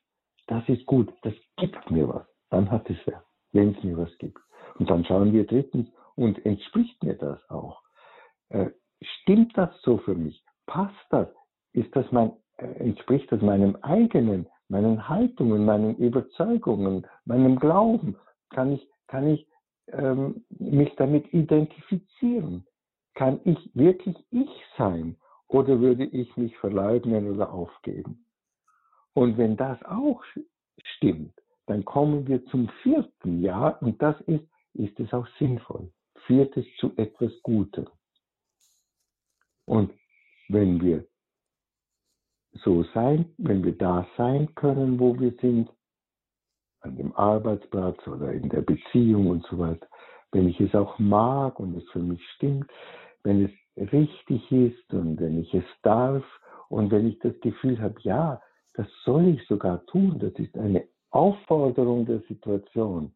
Das ist gut, das gibt mir was. Dann hat es Wert, wenn es mir was gibt. Und dann schauen wir drittens, und entspricht mir das auch? Äh, stimmt das so für mich? Passt das? Ist das mein, äh, entspricht das meinem eigenen, meinen Haltungen, meinen Überzeugungen, meinem Glauben? Kann ich, kann ich ähm, mich damit identifizieren? Kann ich wirklich ich sein oder würde ich mich verleugnen oder aufgeben? Und wenn das auch stimmt, dann kommen wir zum vierten Jahr und das ist, ist es auch sinnvoll. Viertes zu etwas Gutem. Und wenn wir so sein, wenn wir da sein können, wo wir sind, an dem Arbeitsplatz oder in der Beziehung und so weiter, wenn ich es auch mag und es für mich stimmt, wenn es richtig ist und wenn ich es darf und wenn ich das Gefühl habe, ja, das soll ich sogar tun, das ist eine Aufforderung der Situation,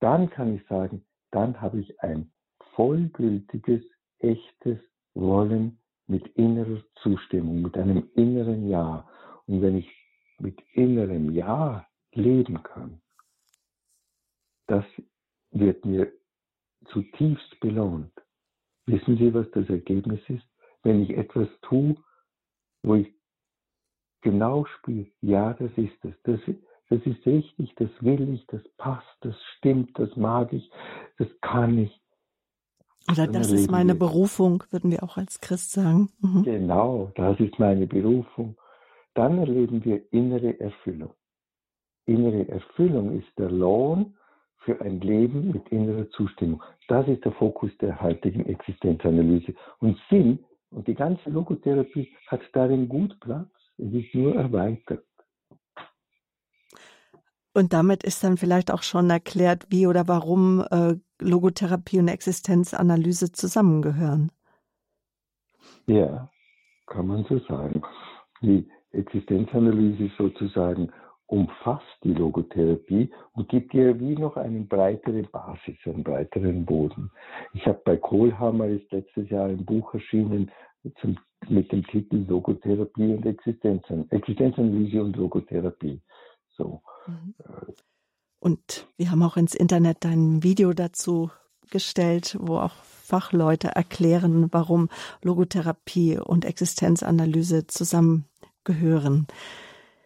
dann kann ich sagen, dann habe ich ein vollgültiges, echtes Wollen mit innerer Zustimmung, mit einem inneren Ja. Und wenn ich mit innerem Ja leben kann, das wird mir zutiefst belohnt. Wissen Sie, was das Ergebnis ist? Wenn ich etwas tue, wo ich genau spüre, ja, das ist es, das, das ist richtig, das will ich, das passt, das stimmt, das mag ich, das kann ich. Oder das ist meine Berufung, würden wir auch als Christ sagen. Mhm. Genau, das ist meine Berufung. Dann erleben wir innere Erfüllung. Innere Erfüllung ist der Lohn für ein Leben mit innerer Zustimmung. Das ist der Fokus der heutigen Existenzanalyse. Und Sinn und die ganze Logotherapie hat darin gut Platz. Es ist nur erweitert. Und damit ist dann vielleicht auch schon erklärt, wie oder warum äh, Logotherapie und Existenzanalyse zusammengehören. Ja, kann man so sagen. Die Existenzanalyse ist sozusagen umfasst die Logotherapie und gibt ihr wie noch eine breitere Basis, einen breiteren Boden. Ich habe bei Kohlhammer ist letztes Jahr ein Buch erschienen zum, mit dem Titel Logotherapie und Existenzen, Existenzanalyse und Logotherapie. So. Mhm. Und wir haben auch ins Internet ein Video dazu gestellt, wo auch Fachleute erklären, warum Logotherapie und Existenzanalyse zusammengehören.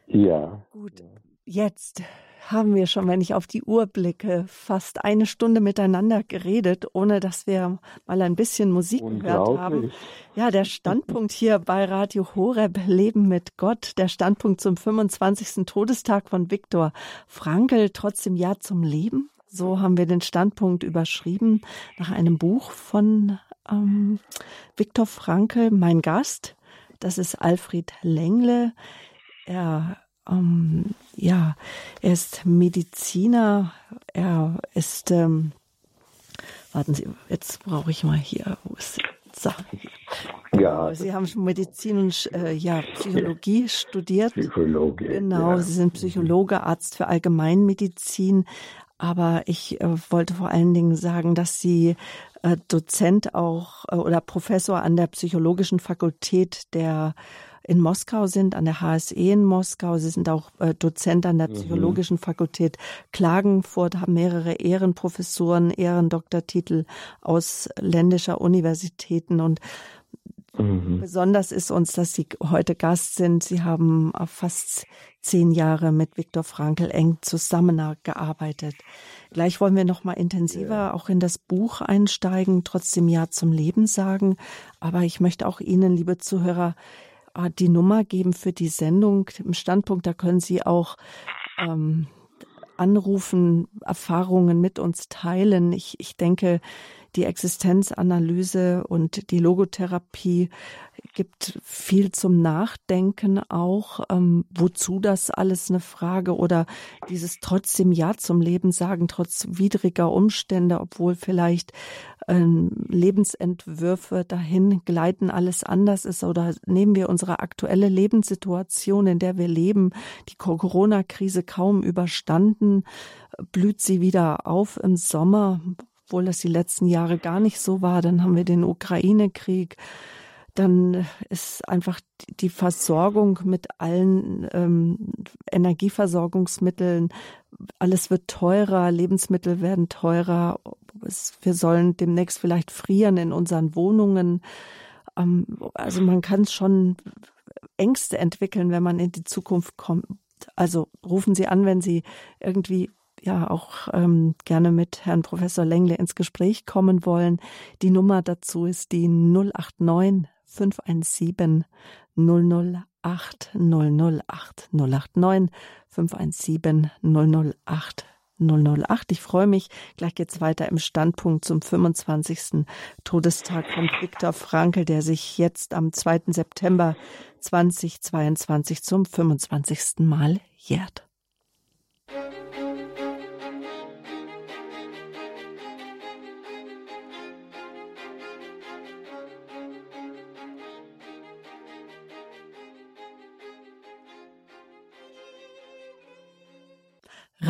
Ja. Gut, jetzt haben wir schon, wenn ich auf die Uhr blicke, fast eine Stunde miteinander geredet, ohne dass wir mal ein bisschen Musik gehört haben. Ja, der Standpunkt hier bei Radio Horeb Leben mit Gott, der Standpunkt zum 25. Todestag von Viktor Frankl, trotzdem Ja zum Leben. So haben wir den Standpunkt überschrieben nach einem Buch von ähm, Viktor Frankl, mein Gast. Das ist Alfred Lengle. Er, ähm, ja, er ist Mediziner, er ist, ähm, warten Sie, jetzt brauche ich mal hier, wo ist so. Ja. Sie haben Medizin und äh, ja, Psychologie studiert. Psychologe. Genau, ja. Sie sind Psychologe, Arzt für Allgemeinmedizin. Aber ich äh, wollte vor allen Dingen sagen, dass Sie äh, Dozent auch äh, oder Professor an der Psychologischen Fakultät der in Moskau sind, an der HSE in Moskau. Sie sind auch äh, Dozent an der mhm. Psychologischen. Fakultät Klagenfurt, haben mehrere Ehrenprofessoren, Ehrendoktortitel aus ländischer Universitäten und mhm. Besonders ist uns, dass Sie heute Gast sind. Sie haben fast zehn Jahre mit Viktor Frankl eng zusammengearbeitet. Gleich wollen wir noch mal intensiver ja. auch in das Buch einsteigen, trotzdem Ja zum Leben sagen. Aber ich möchte auch Ihnen, liebe Zuhörer, die Nummer geben für die Sendung im Standpunkt. Da können Sie auch ähm, anrufen, Erfahrungen mit uns teilen. Ich, ich denke, die Existenzanalyse und die Logotherapie gibt viel zum Nachdenken auch. Ähm, wozu das alles eine Frage oder dieses trotzdem Ja zum Leben sagen, trotz widriger Umstände, obwohl vielleicht ähm, Lebensentwürfe dahin gleiten, alles anders ist oder nehmen wir unsere aktuelle Lebenssituation, in der wir leben, die Corona-Krise kaum überstanden, blüht sie wieder auf im Sommer, obwohl das die letzten Jahre gar nicht so war. Dann haben wir den Ukraine-Krieg. Dann ist einfach die Versorgung mit allen ähm, Energieversorgungsmitteln, alles wird teurer, Lebensmittel werden teurer. wir sollen demnächst vielleicht frieren in unseren Wohnungen. Ähm, also man kann schon Ängste entwickeln, wenn man in die Zukunft kommt. Also rufen Sie an, wenn Sie irgendwie ja auch ähm, gerne mit Herrn Professor Lengle ins Gespräch kommen wollen. Die Nummer dazu ist die 089 517 008 008 089 517 008 008. Ich freue mich. Gleich geht's weiter im Standpunkt zum 25. Todestag von Viktor Frankl, der sich jetzt am 2. September 2022 zum 25. Mal jährt.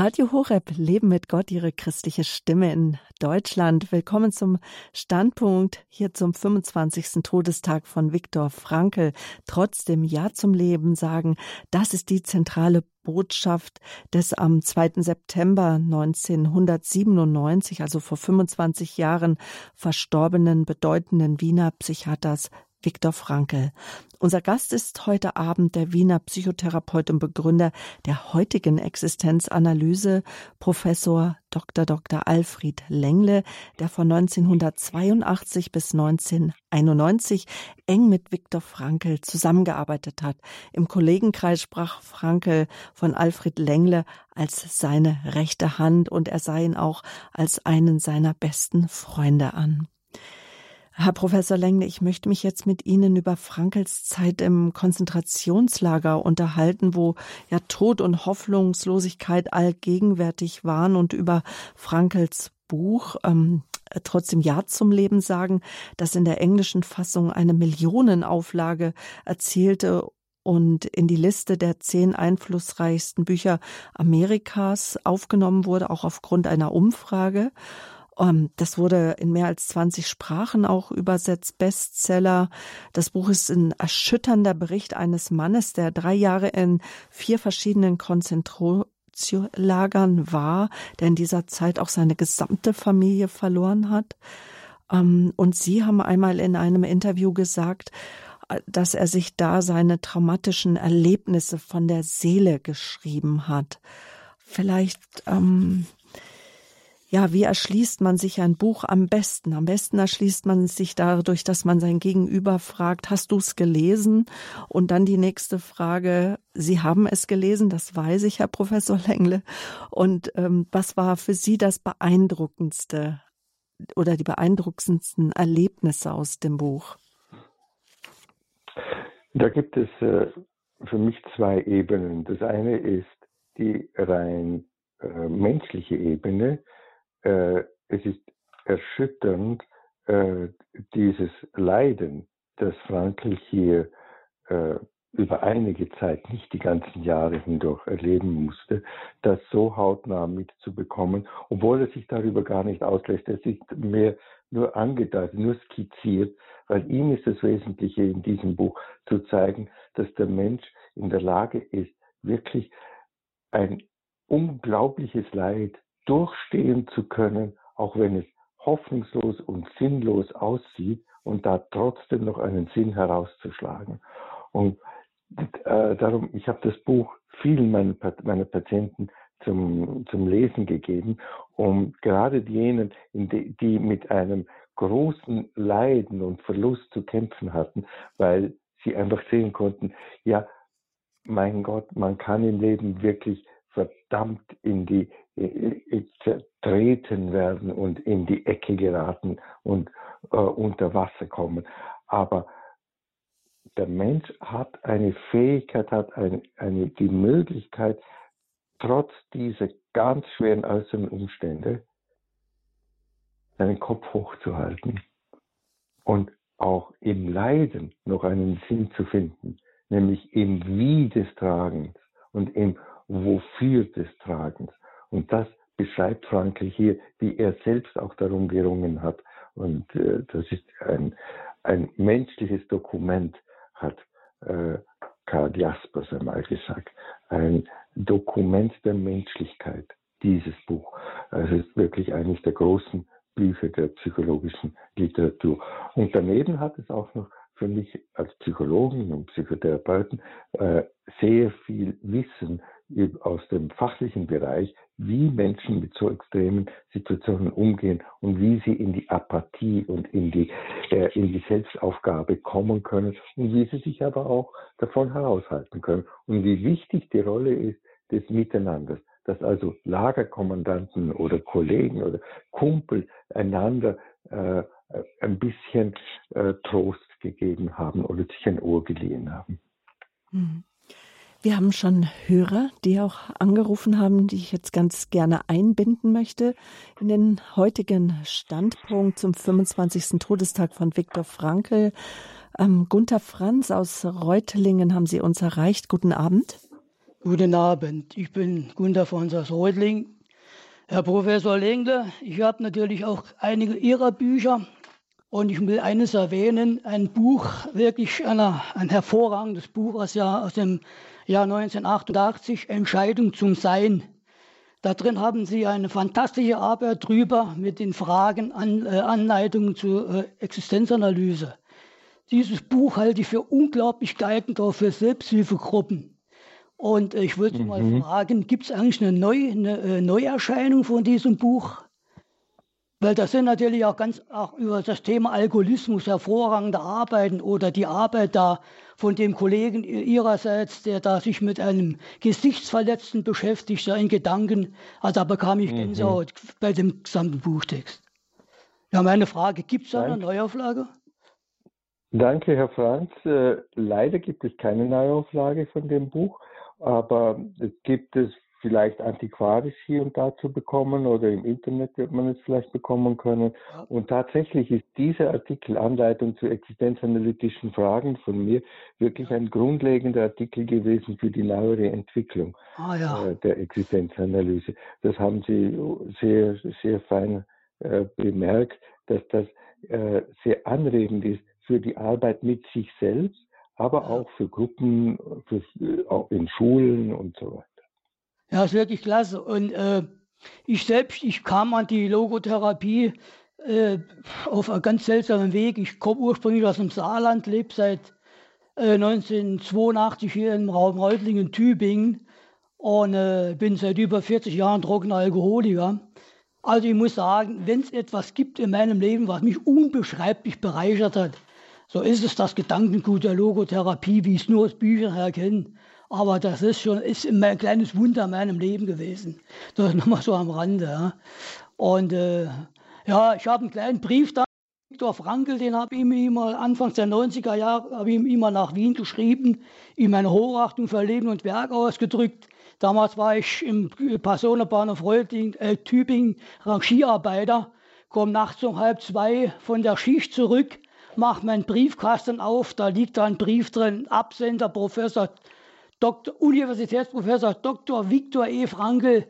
Radio Horeb, Leben mit Gott, Ihre christliche Stimme in Deutschland. Willkommen zum Standpunkt hier zum 25. Todestag von Viktor Frankl. Trotzdem Ja zum Leben sagen, das ist die zentrale Botschaft des am 2. September 1997, also vor 25 Jahren verstorbenen bedeutenden Wiener Psychiaters Viktor Frankl. Unser Gast ist heute Abend der Wiener Psychotherapeut und Begründer der heutigen Existenzanalyse, Professor Dr. Dr. Alfred Lengle, der von 1982 bis 1991 eng mit Viktor Frankl zusammengearbeitet hat. Im Kollegenkreis sprach Frankl von Alfred Lengle als seine rechte Hand und er sah ihn auch als einen seiner besten Freunde an. Herr Professor Lengle, ich möchte mich jetzt mit Ihnen über Frankels Zeit im Konzentrationslager unterhalten, wo ja Tod und Hoffnungslosigkeit allgegenwärtig waren und über Frankels Buch ähm, trotzdem Ja zum Leben sagen, das in der englischen Fassung eine Millionenauflage erzielte und in die Liste der zehn einflussreichsten Bücher Amerikas aufgenommen wurde, auch aufgrund einer Umfrage. Ähm, das wurde in mehr als 20 Sprachen auch übersetzt, Bestseller. Das Buch ist ein erschütternder Bericht eines Mannes, der drei Jahre in vier verschiedenen Konzentrationslagern war, der in dieser Zeit auch seine gesamte Familie verloren hat. Ähm, und Sie haben einmal in einem Interview gesagt, dass er sich da seine traumatischen Erlebnisse von der Seele geschrieben hat. Vielleicht ähm, ja, wie erschließt man sich ein Buch am besten? Am besten erschließt man sich dadurch, dass man sein Gegenüber fragt, hast du es gelesen? Und dann die nächste Frage, Sie haben es gelesen, das weiß ich, Herr Professor Lengle. Und ähm, was war für Sie das beeindruckendste oder die beeindruckendsten Erlebnisse aus dem Buch? Da gibt es äh, für mich zwei Ebenen. Das eine ist die rein äh, menschliche Ebene, äh, es ist erschütternd, äh, dieses Leiden, das Frankl hier äh, über einige Zeit, nicht die ganzen Jahre hindurch erleben musste, das so hautnah mitzubekommen, obwohl er sich darüber gar nicht auslässt. Es ist mehr nur angedeutet, nur skizziert, weil ihm ist das Wesentliche in diesem Buch zu zeigen, dass der Mensch in der Lage ist, wirklich ein unglaubliches Leid durchstehen zu können, auch wenn es hoffnungslos und sinnlos aussieht und da trotzdem noch einen Sinn herauszuschlagen. Und äh, darum, ich habe das Buch vielen meiner, meiner Patienten zum, zum Lesen gegeben, um gerade jenen, die, die mit einem großen Leiden und Verlust zu kämpfen hatten, weil sie einfach sehen konnten, ja, mein Gott, man kann im Leben wirklich verdammt in die zertreten werden und in die Ecke geraten und äh, unter Wasser kommen. Aber der Mensch hat eine Fähigkeit, hat eine, eine, die Möglichkeit, trotz dieser ganz schweren äußeren Umstände, seinen Kopf hochzuhalten und auch im Leiden noch einen Sinn zu finden, nämlich im Wie des Tragens und im Wofür des Tragens. Und das beschreibt Frankl hier, wie er selbst auch darum gerungen hat. Und äh, das ist ein, ein menschliches Dokument, hat äh, Karl Jaspers einmal gesagt. Ein Dokument der Menschlichkeit, dieses Buch. Also es ist wirklich eines der großen Bücher der psychologischen Literatur. Und daneben hat es auch noch für mich als Psychologen und Psychotherapeuten äh, sehr viel Wissen aus dem fachlichen Bereich, wie Menschen mit so extremen Situationen umgehen und wie sie in die Apathie und in die, äh, in die Selbstaufgabe kommen können und wie sie sich aber auch davon heraushalten können und wie wichtig die Rolle ist des Miteinanders, dass also Lagerkommandanten oder Kollegen oder Kumpel einander äh, ein bisschen äh, Trost gegeben haben oder sich ein Ohr geliehen haben. Mhm. Wir haben schon Hörer, die auch angerufen haben, die ich jetzt ganz gerne einbinden möchte in den heutigen Standpunkt zum 25. Todestag von Viktor Frankl. Ähm, Gunther Franz aus Reutlingen haben Sie uns erreicht. Guten Abend. Guten Abend. Ich bin Gunther Franz aus Reutlingen. Herr Professor Lengle, ich habe natürlich auch einige Ihrer Bücher und ich will eines erwähnen, ein Buch, wirklich eine, ein hervorragendes Buch aus, ja, aus dem Jahr 1988, Entscheidung zum Sein. Da drin haben Sie eine fantastische Arbeit drüber mit den Fragen, an, äh, Anleitungen zur äh, Existenzanalyse. Dieses Buch halte ich für unglaublich geeignet auch für Selbsthilfegruppen. Und äh, ich wollte mhm. mal fragen, gibt es eigentlich eine, Neu, eine äh, Neuerscheinung von diesem Buch? Weil das sind natürlich auch ganz auch über das Thema Alkoholismus hervorragende Arbeiten oder die Arbeit da von dem Kollegen ihrerseits, der da sich mit einem Gesichtsverletzten beschäftigt, in Gedanken. Also da bekam ich mhm. Gänsehaut mhm. bei dem gesamten Buchtext. Ja, meine Frage, gibt es da eine Neuauflage? Danke, Herr Franz. Äh, leider gibt es keine Neuauflage von dem Buch, aber es gibt es vielleicht antiquarisch hier und da zu bekommen oder im Internet wird man es vielleicht bekommen können. Und tatsächlich ist dieser Artikel Anleitung zu existenzanalytischen Fragen von mir wirklich ein grundlegender Artikel gewesen für die neuere Entwicklung ah, ja. äh, der Existenzanalyse. Das haben Sie sehr, sehr fein äh, bemerkt, dass das äh, sehr anregend ist für die Arbeit mit sich selbst, aber auch für Gruppen, für, auch in Schulen und so weiter. Ja, ist wirklich klasse. Und äh, ich selbst, ich kam an die Logotherapie äh, auf einen ganz seltsamen Weg. Ich komme ursprünglich aus dem Saarland, lebe seit äh, 1982 hier im Raum Reutlingen, Tübingen und äh, bin seit über 40 Jahren trockener Alkoholiker. Also ich muss sagen, wenn es etwas gibt in meinem Leben, was mich unbeschreiblich bereichert hat, so ist es das Gedankengut der Logotherapie, wie ich es nur aus Büchern her kenne. Aber das ist schon ist ein kleines Wunder in meinem Leben gewesen. Das nochmal so am Rande. Ja. Und äh, ja, ich habe einen kleinen Brief da. Viktor Frankl, den habe ich ihm immer Anfang der 90er Jahre habe ihm immer nach Wien geschrieben, ihm meine Hochachtung für Leben und Werk ausgedrückt. Damals war ich im Personenbahnhof äh, Tübingen Rangierarbeiter, komme nachts um halb zwei von der Schicht zurück, mache meinen Briefkasten auf, da liegt da ein Brief drin, Absender Professor Dr. Universitätsprofessor Dr. Viktor E. Frankl,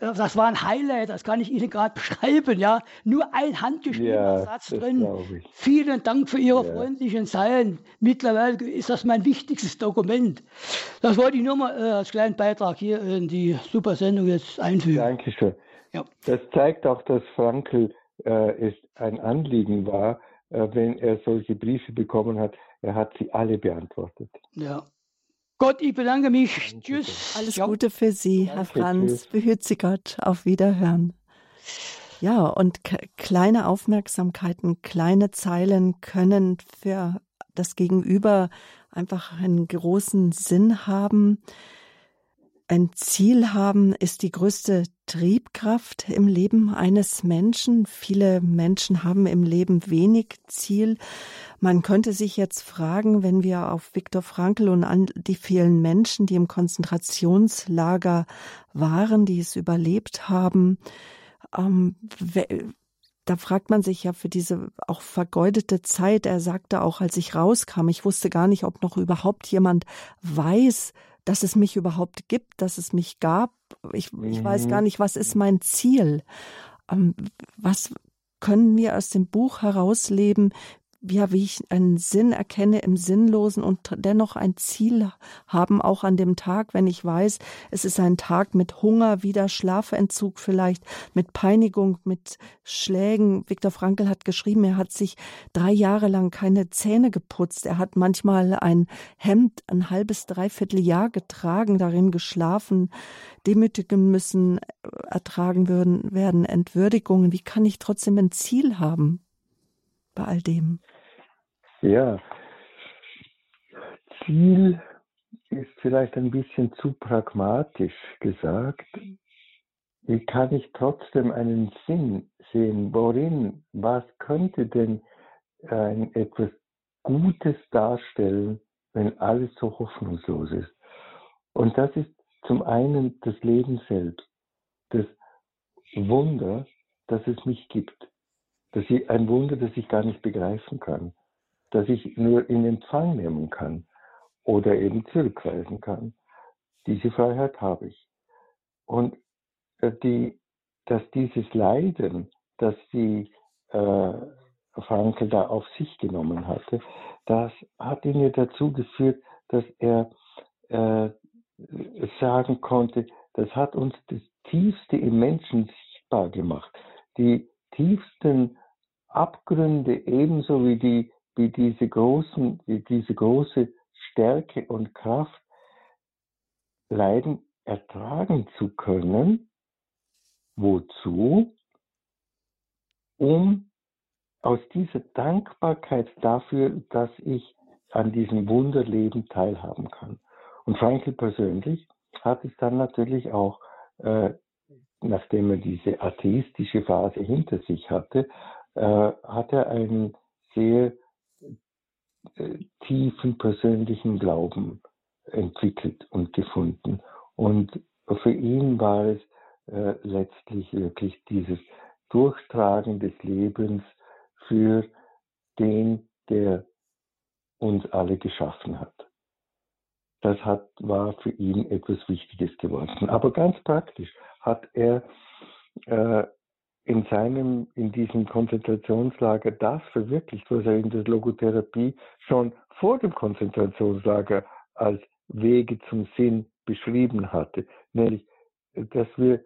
das war ein Highlight, das kann ich Ihnen gerade beschreiben, ja. Nur ein handgeschriebener ja, Satz drin. Vielen Dank für Ihre ja. freundlichen Zeilen. Mittlerweile ist das mein wichtigstes Dokument. Das wollte ich nur mal äh, als kleinen Beitrag hier in die super Sendung jetzt einfügen. Dankeschön. Ja. Das zeigt auch, dass Frankl äh, es ein Anliegen war, äh, wenn er solche Briefe bekommen hat, er hat sie alle beantwortet. Ja. Gott, ich bedanke mich. Danke. Tschüss. Alles. Gute für Sie, Herr Franz. Tschüss. Behüt Sie Gott. Auf Wiederhören. Ja, und kleine Aufmerksamkeiten, kleine Zeilen können für das Gegenüber einfach einen großen Sinn haben. Ein Ziel haben ist die größte Triebkraft im Leben eines Menschen. Viele Menschen haben im Leben wenig Ziel. Man könnte sich jetzt fragen, wenn wir auf Viktor Frankl und an die vielen Menschen, die im Konzentrationslager waren, die es überlebt haben, ähm, da fragt man sich ja für diese auch vergeudete Zeit. Er sagte auch, als ich rauskam, ich wusste gar nicht, ob noch überhaupt jemand weiß, dass es mich überhaupt gibt, dass es mich gab. Ich, ich weiß gar mhm. nicht, was ist mein Ziel? Ähm, was können wir aus dem Buch herausleben? Ja, wie ich einen Sinn erkenne im Sinnlosen und dennoch ein Ziel haben, auch an dem Tag, wenn ich weiß, es ist ein Tag mit Hunger, wieder Schlafentzug vielleicht, mit Peinigung, mit Schlägen. Viktor Frankl hat geschrieben, er hat sich drei Jahre lang keine Zähne geputzt. Er hat manchmal ein Hemd ein halbes, dreiviertel Jahr getragen, darin geschlafen, demütigen müssen, ertragen würden, werden Entwürdigungen. Wie kann ich trotzdem ein Ziel haben? bei all dem? Ja, Ziel ist vielleicht ein bisschen zu pragmatisch gesagt. Wie kann ich trotzdem einen Sinn sehen? Worin, was könnte denn ein, etwas Gutes darstellen, wenn alles so hoffnungslos ist? Und das ist zum einen das Leben selbst, das Wunder, dass es mich gibt. Das ist ein Wunder, das ich gar nicht begreifen kann das ich nur in Empfang nehmen kann oder eben zurückweisen kann. Diese Freiheit habe ich. Und äh, die, dass dieses Leiden, das die äh, Frankel da auf sich genommen hatte, das hat ihn ja dazu geführt, dass er äh, sagen konnte, das hat uns das Tiefste im Menschen sichtbar gemacht. Die tiefsten Abgründe ebenso wie die wie diese großen, wie diese große Stärke und Kraft, Leiden ertragen zu können. Wozu? Um aus dieser Dankbarkeit dafür, dass ich an diesem Wunderleben teilhaben kann. Und Frankl persönlich hat es dann natürlich auch, äh, nachdem er diese atheistische Phase hinter sich hatte, äh, hat er einen sehr tiefen persönlichen Glauben entwickelt und gefunden. Und für ihn war es äh, letztlich wirklich dieses Durchtragen des Lebens für den, der uns alle geschaffen hat. Das hat, war für ihn etwas Wichtiges geworden. Aber ganz praktisch hat er äh, in seinem, in diesem Konzentrationslager das verwirklicht, was er in der Logotherapie schon vor dem Konzentrationslager als Wege zum Sinn beschrieben hatte. Nämlich, dass wir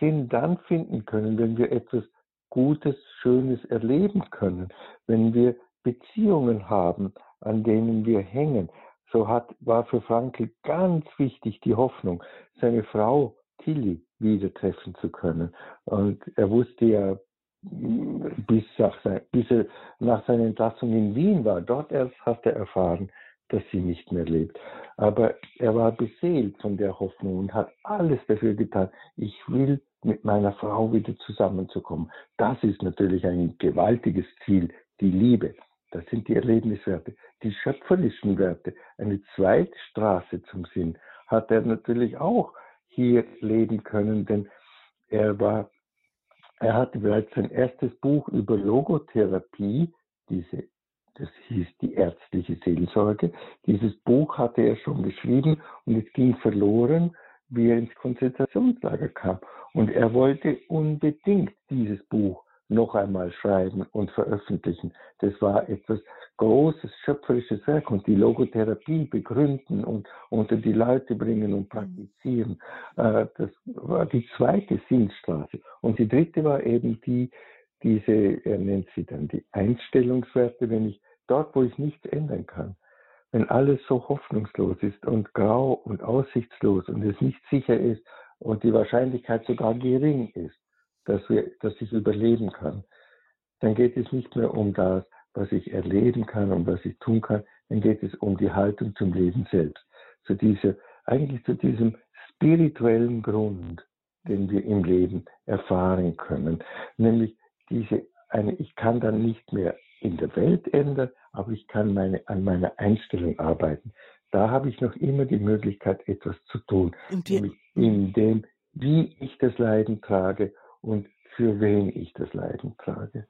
Sinn dann finden können, wenn wir etwas Gutes, Schönes erleben können, wenn wir Beziehungen haben, an denen wir hängen. So hat, war für Frankl ganz wichtig die Hoffnung. Seine Frau Tilly wieder treffen zu können. Und er wusste ja, bis, sein, bis er nach seiner Entlassung in Wien war, dort erst hat er erfahren, dass sie nicht mehr lebt. Aber er war beseelt von der Hoffnung und hat alles dafür getan. Ich will mit meiner Frau wieder zusammenzukommen. Das ist natürlich ein gewaltiges Ziel, die Liebe. Das sind die Erlebniswerte. Die schöpferischen Werte, eine zweite Straße zum Sinn, hat er natürlich auch hier leben können, denn er war, er hatte bereits sein erstes Buch über Logotherapie, diese, das hieß die ärztliche Seelsorge. Dieses Buch hatte er schon geschrieben und es ging verloren, wie er ins Konzentrationslager kam. Und er wollte unbedingt dieses Buch noch einmal schreiben und veröffentlichen. Das war etwas großes schöpferisches Werk und die Logotherapie begründen und unter die Leute bringen und praktizieren. Äh, das war die zweite Sinnstraße. Und die dritte war eben die, diese, er nennt sie dann die Einstellungswerte, wenn ich dort, wo ich nichts ändern kann, wenn alles so hoffnungslos ist und grau und aussichtslos und es nicht sicher ist und die Wahrscheinlichkeit sogar gering ist, dass, wir, dass ich überleben kann, dann geht es nicht mehr um das, was ich erleben kann und was ich tun kann, dann geht es um die Haltung zum Leben selbst. Zu dieser, eigentlich zu diesem spirituellen Grund, den wir im Leben erfahren können. Nämlich diese eine, ich kann dann nicht mehr in der Welt ändern, aber ich kann meine, an meiner Einstellung arbeiten. Da habe ich noch immer die Möglichkeit, etwas zu tun. nämlich in dem, wie ich das Leiden trage und für wen ich das Leiden trage.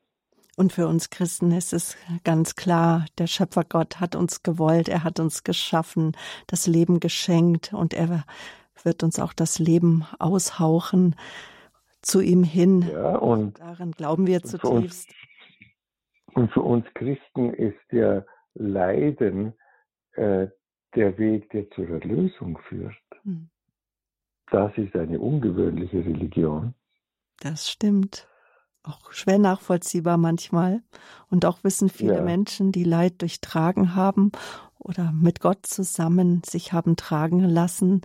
Und für uns Christen ist es ganz klar, der Schöpfer Gott hat uns gewollt, er hat uns geschaffen, das Leben geschenkt und er wird uns auch das Leben aushauchen zu ihm hin. Ja, und daran glauben wir zutiefst. und für uns Christen ist ja Leiden äh, der Weg, der zur Erlösung führt. Hm. Das ist eine ungewöhnliche Religion. Das stimmt. Auch schwer nachvollziehbar manchmal. Und auch wissen viele ja. Menschen, die Leid durchtragen haben oder mit Gott zusammen sich haben tragen lassen,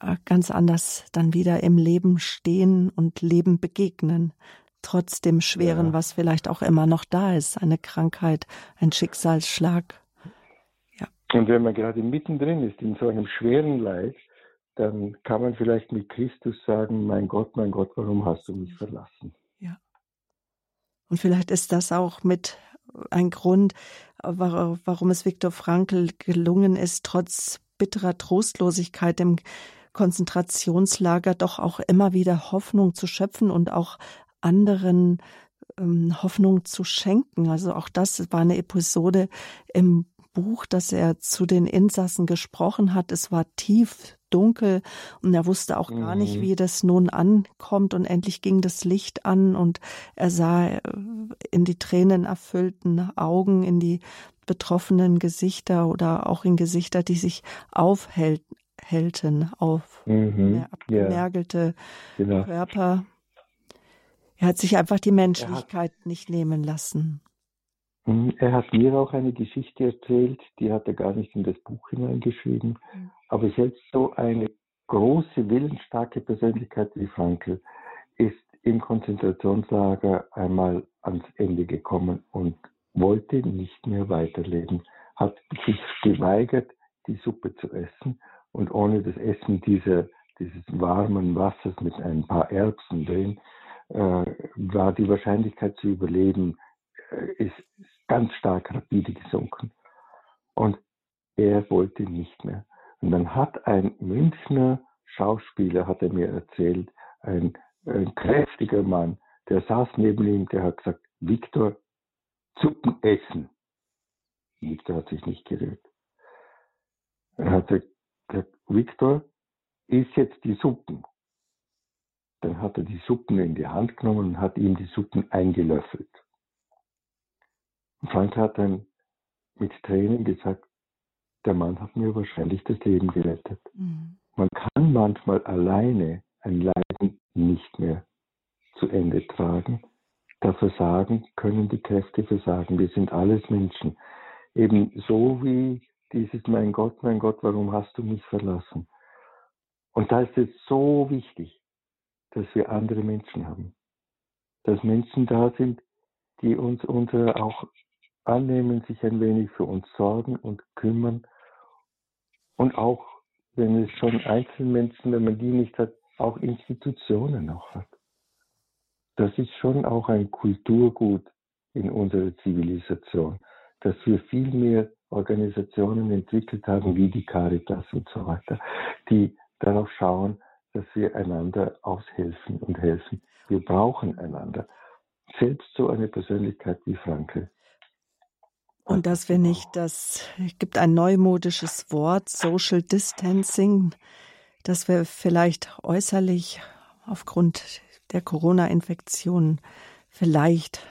äh, ganz anders dann wieder im Leben stehen und Leben begegnen, trotz dem Schweren, ja. was vielleicht auch immer noch da ist, eine Krankheit, ein Schicksalsschlag. Ja. Und wenn man gerade mittendrin ist in so einem schweren Leid, dann kann man vielleicht mit Christus sagen, mein Gott, mein Gott, warum hast du mich verlassen? Ja. Und vielleicht ist das auch mit ein Grund, warum es Viktor Frankl gelungen ist, trotz bitterer Trostlosigkeit im Konzentrationslager doch auch immer wieder Hoffnung zu schöpfen und auch anderen ähm, Hoffnung zu schenken. Also auch das war eine Episode im Buch, dass er zu den Insassen gesprochen hat. Es war tief dunkel und er wusste auch gar nicht, mhm. wie das nun ankommt und endlich ging das Licht an und er sah äh, in die Tränen erfüllten Augen, in die betroffenen Gesichter oder auch in Gesichter, die sich aufhält, Helden auf mhm, abgemergelte ja, genau. Körper. Er hat sich einfach die Menschlichkeit hat, nicht nehmen lassen. Mhm, er hat mir auch eine Geschichte erzählt, die hat er gar nicht in das Buch hineingeschrieben. Mhm. Aber selbst so eine große, willensstarke Persönlichkeit wie Frankl ist im Konzentrationslager einmal ans Ende gekommen und wollte nicht mehr weiterleben, hat sich geweigert, die Suppe zu essen und ohne das Essen dieser, dieses warmen Wassers mit ein paar Erbsen drin, äh, war die Wahrscheinlichkeit zu überleben, äh, ist ganz stark rapide gesunken. Und er wollte nicht mehr. Und dann hat ein Münchner Schauspieler, hat er mir erzählt, ein, ein kräftiger Mann, der saß neben ihm, der hat gesagt, Viktor, Suppen essen. Viktor hat sich nicht gerührt. Er hat gesagt, Viktor, isst jetzt die Suppen. Dann hat er die Suppen in die Hand genommen und hat ihm die Suppen eingelöffelt. Frank hat dann mit Tränen gesagt, der Mann hat mir wahrscheinlich das Leben gerettet. Mhm. Man kann manchmal alleine ein Leiden nicht mehr zu Ende tragen. Da versagen können die Kräfte versagen. Wir sind alles Menschen. Eben so wie dieses Mein Gott, mein Gott, warum hast du mich verlassen? Und da ist es so wichtig, dass wir andere Menschen haben. Dass Menschen da sind, die uns unsere auch annehmen, sich ein wenig für uns sorgen und kümmern. Und auch, wenn es schon Einzelmenschen, wenn man die nicht hat, auch Institutionen noch hat. Das ist schon auch ein Kulturgut in unserer Zivilisation, dass wir viel mehr Organisationen entwickelt haben, wie die Caritas und so weiter, die darauf schauen, dass wir einander aushelfen und helfen. Wir brauchen einander. Selbst so eine Persönlichkeit wie Franke. Und dass wir nicht das, gibt ein neumodisches Wort, Social Distancing, dass wir vielleicht äußerlich aufgrund der Corona-Infektion vielleicht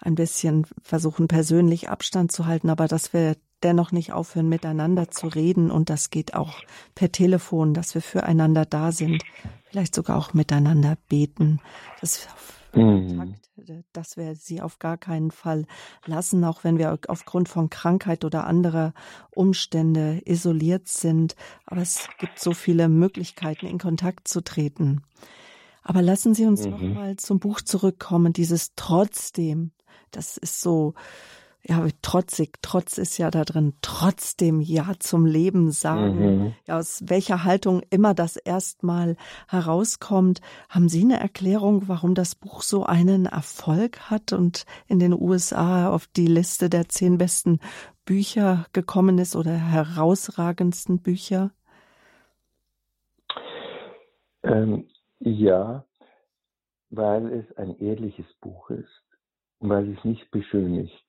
ein bisschen versuchen, persönlich Abstand zu halten, aber dass wir dennoch nicht aufhören, miteinander zu reden. Und das geht auch per Telefon, dass wir füreinander da sind, vielleicht sogar auch miteinander beten. Das mhm. dass wir sie auf gar keinen Fall lassen, auch wenn wir aufgrund von Krankheit oder anderer Umstände isoliert sind. Aber es gibt so viele Möglichkeiten, in Kontakt zu treten. Aber lassen Sie uns mhm. noch mal zum Buch zurückkommen, dieses trotzdem. Das ist so, ja, trotzig, Trotz ist ja da drin, trotzdem Ja zum Leben sagen, mhm. ja, aus welcher Haltung immer das erstmal herauskommt. Haben Sie eine Erklärung, warum das Buch so einen Erfolg hat und in den USA auf die Liste der zehn besten Bücher gekommen ist oder herausragendsten Bücher? Ähm, ja, weil es ein ehrliches Buch ist, weil es nicht beschönigt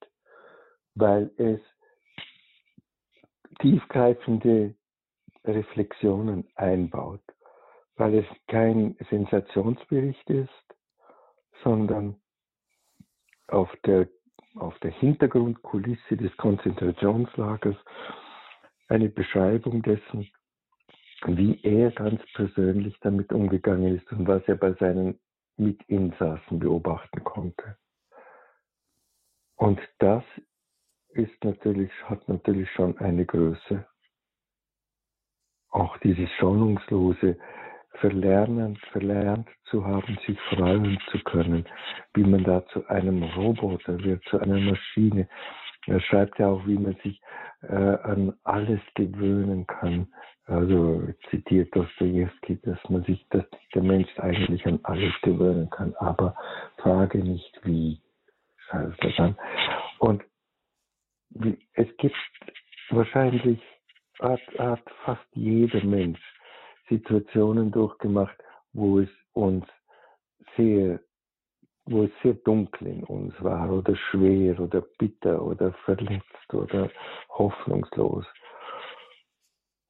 weil es tiefgreifende Reflexionen einbaut, weil es kein Sensationsbericht ist, sondern auf der, auf der Hintergrundkulisse des Konzentrationslagers eine Beschreibung dessen, wie er ganz persönlich damit umgegangen ist und was er bei seinen Mitinsassen beobachten konnte. Und das ist natürlich, hat natürlich schon eine Größe. Auch dieses schonungslose Verlernen, verlernt zu haben, sich freuen zu können, wie man da zu einem Roboter wird, zu einer Maschine. Er schreibt ja auch, wie man sich äh, an alles gewöhnen kann. Also zitiert Dostoevsky, dass man sich, dass der Mensch eigentlich an alles gewöhnen kann, aber frage nicht wie, schreibt er dann. Und es gibt wahrscheinlich, hat, hat fast jeder Mensch Situationen durchgemacht, wo es uns sehr, wo es sehr dunkel in uns war oder schwer oder bitter oder verletzt oder hoffnungslos.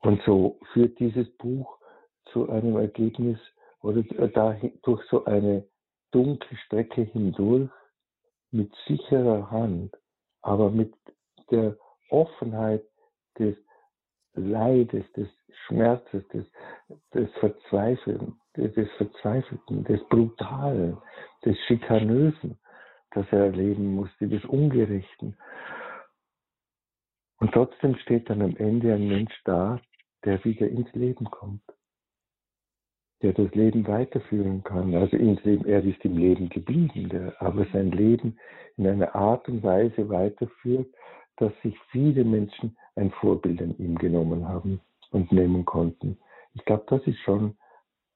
Und so führt dieses Buch zu einem Ergebnis oder dahin, durch so eine dunkle Strecke hindurch mit sicherer Hand, aber mit der Offenheit des Leides, des Schmerzes, des, des Verzweifeln, des Verzweifelten, des Brutalen, des Schikanösen, das er erleben musste, des Ungerechten. Und trotzdem steht dann am Ende ein Mensch da, der wieder ins Leben kommt, der das Leben weiterführen kann. Also ins Leben, er ist im Leben geblieben, der aber sein Leben in einer Art und Weise weiterführt, dass sich viele Menschen ein Vorbild an ihm genommen haben und nehmen konnten. Ich glaube, das ist schon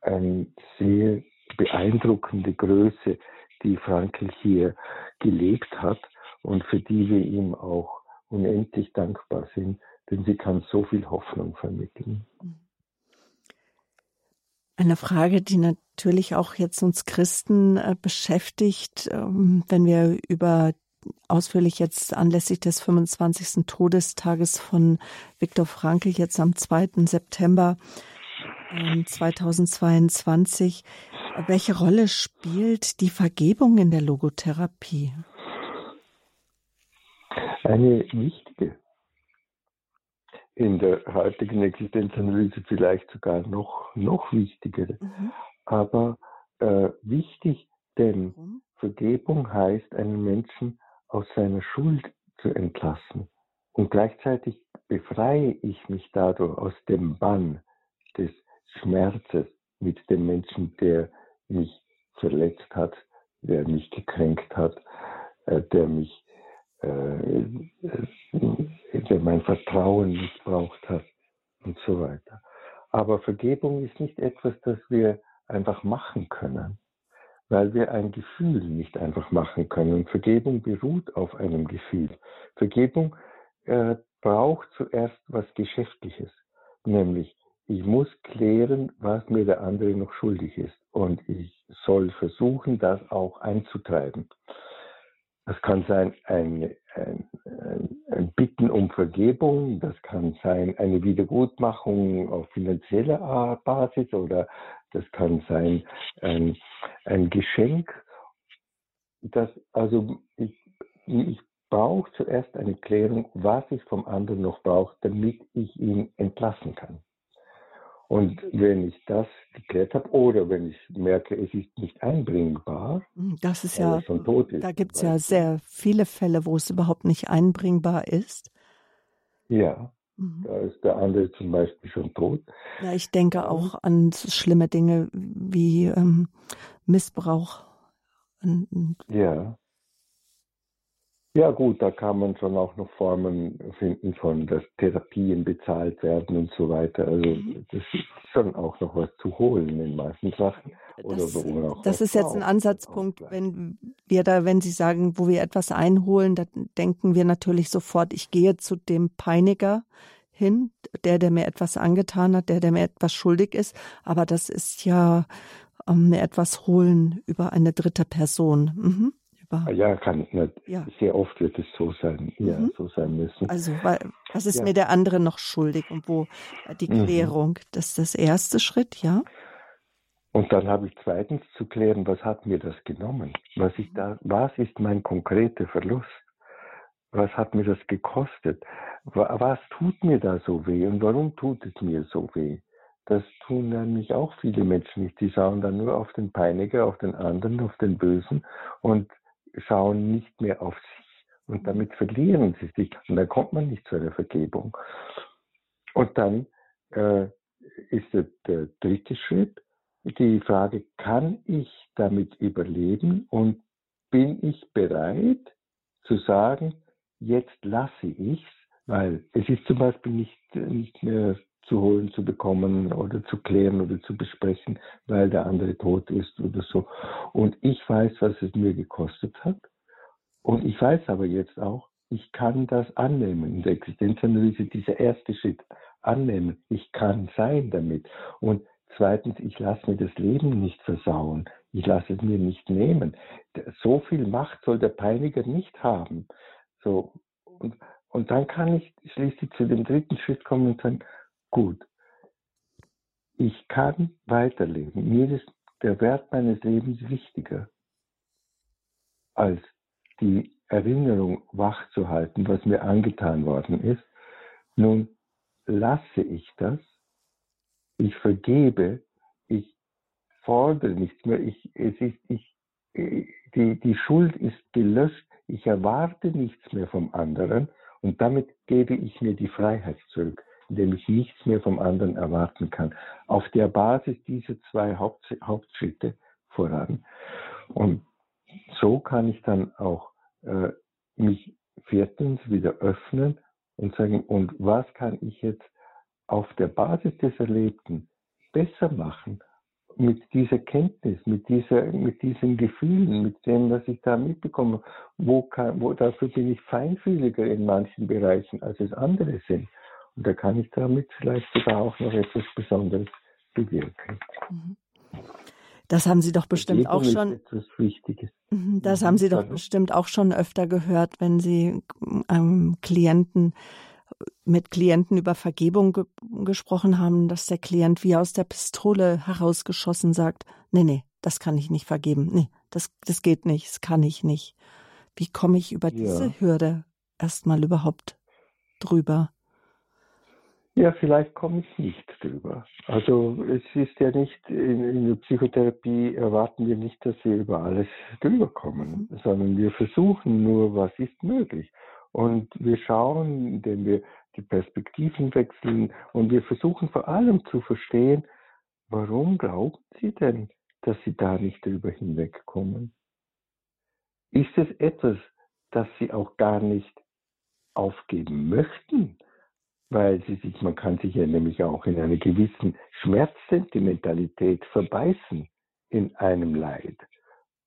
eine sehr beeindruckende Größe, die Frankl hier gelebt hat und für die wir ihm auch unendlich dankbar sind, denn sie kann so viel Hoffnung vermitteln. Eine Frage, die natürlich auch jetzt uns Christen äh, beschäftigt, ähm, wenn wir über ausführlich jetzt anlässlich des 25. Todestages von Viktor Frankl jetzt am 2. September 2022. Ähm, Welche Rolle spielt die Vergebung in der Logotherapie? Eine wichtige. In der heutigen Existenzanalyse vielleicht sogar noch, noch wichtigere. Mhm. Aber äh, wichtig, denn Vergebung heißt, einen Menschen aus seiner Schuld zu entlassen. Und gleichzeitig befreie ich mich dadurch aus dem Bann des Schmerzes mit dem Menschen, der mich verletzt hat, der mich gekränkt hat, äh, der mich, äh, der mein Vertrauen missbraucht hat und so weiter. Aber Vergebung ist nicht etwas, das wir einfach machen können weil wir ein Gefühl nicht einfach machen können. Vergebung beruht auf einem Gefühl. Vergebung äh, braucht zuerst was Geschäftliches, nämlich ich muss klären, was mir der andere noch schuldig ist und ich soll versuchen, das auch einzutreiben. Das kann sein ein, ein, ein, Bitten um Vergebung, das kann sein eine Wiedergutmachung auf finanzieller Basis oder das kann sein ein, ein Geschenk. Das, also ich, ich brauche zuerst eine Klärung, was ich vom anderen noch brauche, damit ich ihn entlassen kann. Und wenn ich das geklärt habe oder wenn ich merke, es ist nicht einbringbar, hm, das ist ja, schon tot ist, da gibt es ja sehr viele Fälle, wo es überhaupt nicht einbringbar ist. Ja, mhm. Da ist der andere zum Beispiel schon tot. Ja, ich denke auch an schlimme Dinge wie ähm, Missbrauch. ja. Ja gut, da kann man schon auch noch Formen finden von, dass Therapien bezahlt werden und so weiter. Also mhm. das ist schon auch noch was zu holen in manchen Sachen. Oder das, so, das ist jetzt ein Ansatzpunkt, wenn wir da, wenn Sie sagen, wo wir etwas einholen, dann denken wir natürlich sofort, ich gehe zu dem Peiniger hin, der, der mir etwas angetan hat, der, der mir etwas schuldig ist. Aber das ist ja mir etwas holen über eine dritte Person. Mhm Ah ja, kann nicht. Ja. Sehr oft wird es so sein, ja, mhm. so sein müssen. Also, was ist ja. mir der andere noch schuldig und wo die mhm. Klärung? Mhm. Das ist das erste Schritt, ja. Und dann habe ich zweitens zu klären, was hat mir das genommen? Was, ich da, was ist mein konkreter Verlust? Was hat mir das gekostet? Was tut mir da so weh und warum tut es mir so weh? Das tun nämlich auch viele Menschen nicht. Die schauen dann nur auf den Peiniger, auf den anderen, auf den Bösen und schauen nicht mehr auf sich. Und damit verlieren sie sich. Und dann kommt man nicht zu einer Vergebung. Und dann äh, ist der, der dritte Schritt die Frage, kann ich damit überleben? Und bin ich bereit zu sagen, jetzt lasse ich es, weil es ist zum Beispiel nicht, nicht mehr zu holen, zu bekommen oder zu klären oder zu besprechen, weil der andere tot ist oder so. Und ich weiß, was es mir gekostet hat. Und ich weiß aber jetzt auch, ich kann das annehmen. In der Existenzanalyse dieser erste Schritt annehmen. Ich kann sein damit. Und zweitens, ich lasse mir das Leben nicht versauen. Ich lasse es mir nicht nehmen. So viel Macht soll der Peiniger nicht haben. So, und, und dann kann ich schließlich zu dem dritten Schritt kommen und sagen, gut. Ich kann weiterleben. Mir ist der Wert meines Lebens wichtiger, als die Erinnerung wachzuhalten, was mir angetan worden ist. Nun lasse ich das, ich vergebe, ich fordere nichts mehr, ich, es ist, ich, die, die Schuld ist gelöscht, ich erwarte nichts mehr vom anderen und damit gebe ich mir die Freiheit zurück indem ich nichts mehr vom anderen erwarten kann. Auf der Basis dieser zwei Haupt, Hauptschritte voran. Und so kann ich dann auch äh, mich viertens wieder öffnen und sagen, und was kann ich jetzt auf der Basis des Erlebten besser machen mit dieser Kenntnis, mit, dieser, mit diesen Gefühlen, mit dem, was ich da mitbekomme, wo, kann, wo dafür bin ich feinfühliger in manchen Bereichen, als es andere sind. Und da kann ich damit vielleicht sogar auch noch etwas Besonderes bewirken. Mhm. Das haben Sie doch bestimmt auch schon. Wichtiges. Mhm, das haben Sie doch bestimmt auch schon öfter gehört, wenn Sie ähm, Klienten mit Klienten über Vergebung ge gesprochen haben, dass der Klient wie aus der Pistole herausgeschossen sagt, nee, nee, das kann ich nicht vergeben. Nee, das, das geht nicht, das kann ich nicht. Wie komme ich über diese ja. Hürde erstmal überhaupt drüber? Ja, vielleicht komme ich nicht drüber. Also es ist ja nicht, in, in, der Psychotherapie erwarten wir nicht, dass wir über alles drüber kommen, sondern wir versuchen nur, was ist möglich. Und wir schauen, indem wir die Perspektiven wechseln und wir versuchen vor allem zu verstehen, warum glauben Sie denn, dass Sie da nicht drüber hinwegkommen? Ist es etwas, das Sie auch gar nicht aufgeben möchten? Weil sie sich, man kann sich ja nämlich auch in einer gewissen Schmerzsentimentalität verbeißen in einem Leid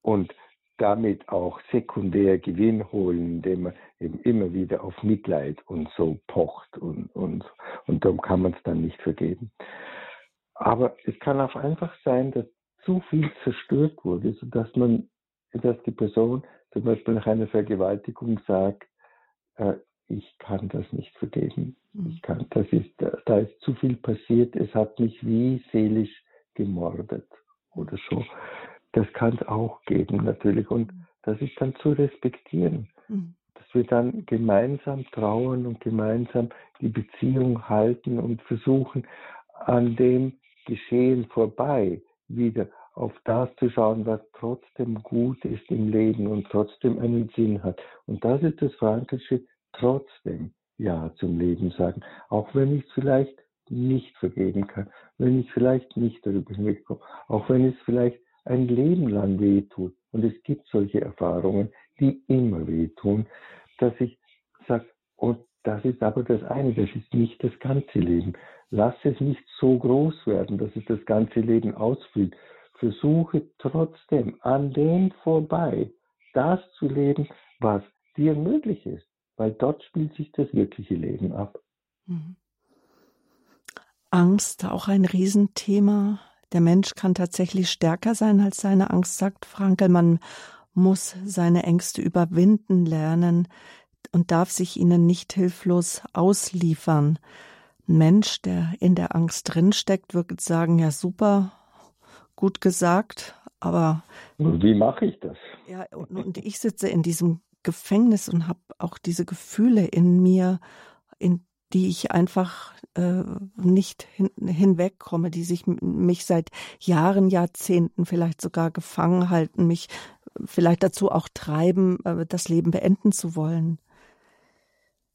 und damit auch sekundär Gewinn holen, indem man eben immer wieder auf Mitleid und so pocht und, und, und darum kann man es dann nicht vergeben. Aber es kann auch einfach sein, dass zu viel zerstört wurde, sodass man, dass die Person zum Beispiel nach einer Vergewaltigung sagt, äh, ich kann das nicht vergeben. Mhm. Ich kann, das ist, da ist zu viel passiert. Es hat mich wie seelisch gemordet oder so. Das kann es auch geben natürlich und mhm. das ist dann zu respektieren, mhm. dass wir dann gemeinsam trauern und gemeinsam die Beziehung halten und versuchen an dem Geschehen vorbei wieder auf das zu schauen, was trotzdem gut ist im Leben und trotzdem einen Sinn hat. Und das ist das Frankische, trotzdem Ja zum Leben sagen, auch wenn ich es vielleicht nicht vergeben kann, wenn ich vielleicht nicht darüber hinwegkomme, auch wenn es vielleicht ein Leben lang wehtut. Und es gibt solche Erfahrungen, die immer wehtun. dass ich sage, und das ist aber das eine, das ist nicht das ganze Leben. Lass es nicht so groß werden, dass es das ganze Leben ausfüllt. Versuche trotzdem an dem vorbei das zu leben, was dir möglich ist, weil dort spielt sich das wirkliche Leben ab. Mhm. Angst, auch ein Riesenthema. Der Mensch kann tatsächlich stärker sein als seine Angst, sagt Frankel. Man muss seine Ängste überwinden lernen und darf sich ihnen nicht hilflos ausliefern. Ein Mensch, der in der Angst drinsteckt, wird sagen, ja super, gut gesagt, aber wie mache ich das? Ja, und, und ich sitze in diesem Gefängnis und habe auch diese Gefühle in mir, in die ich einfach äh, nicht hin, hinwegkomme, die sich mich seit Jahren, Jahrzehnten vielleicht sogar gefangen halten, mich vielleicht dazu auch treiben, äh, das Leben beenden zu wollen.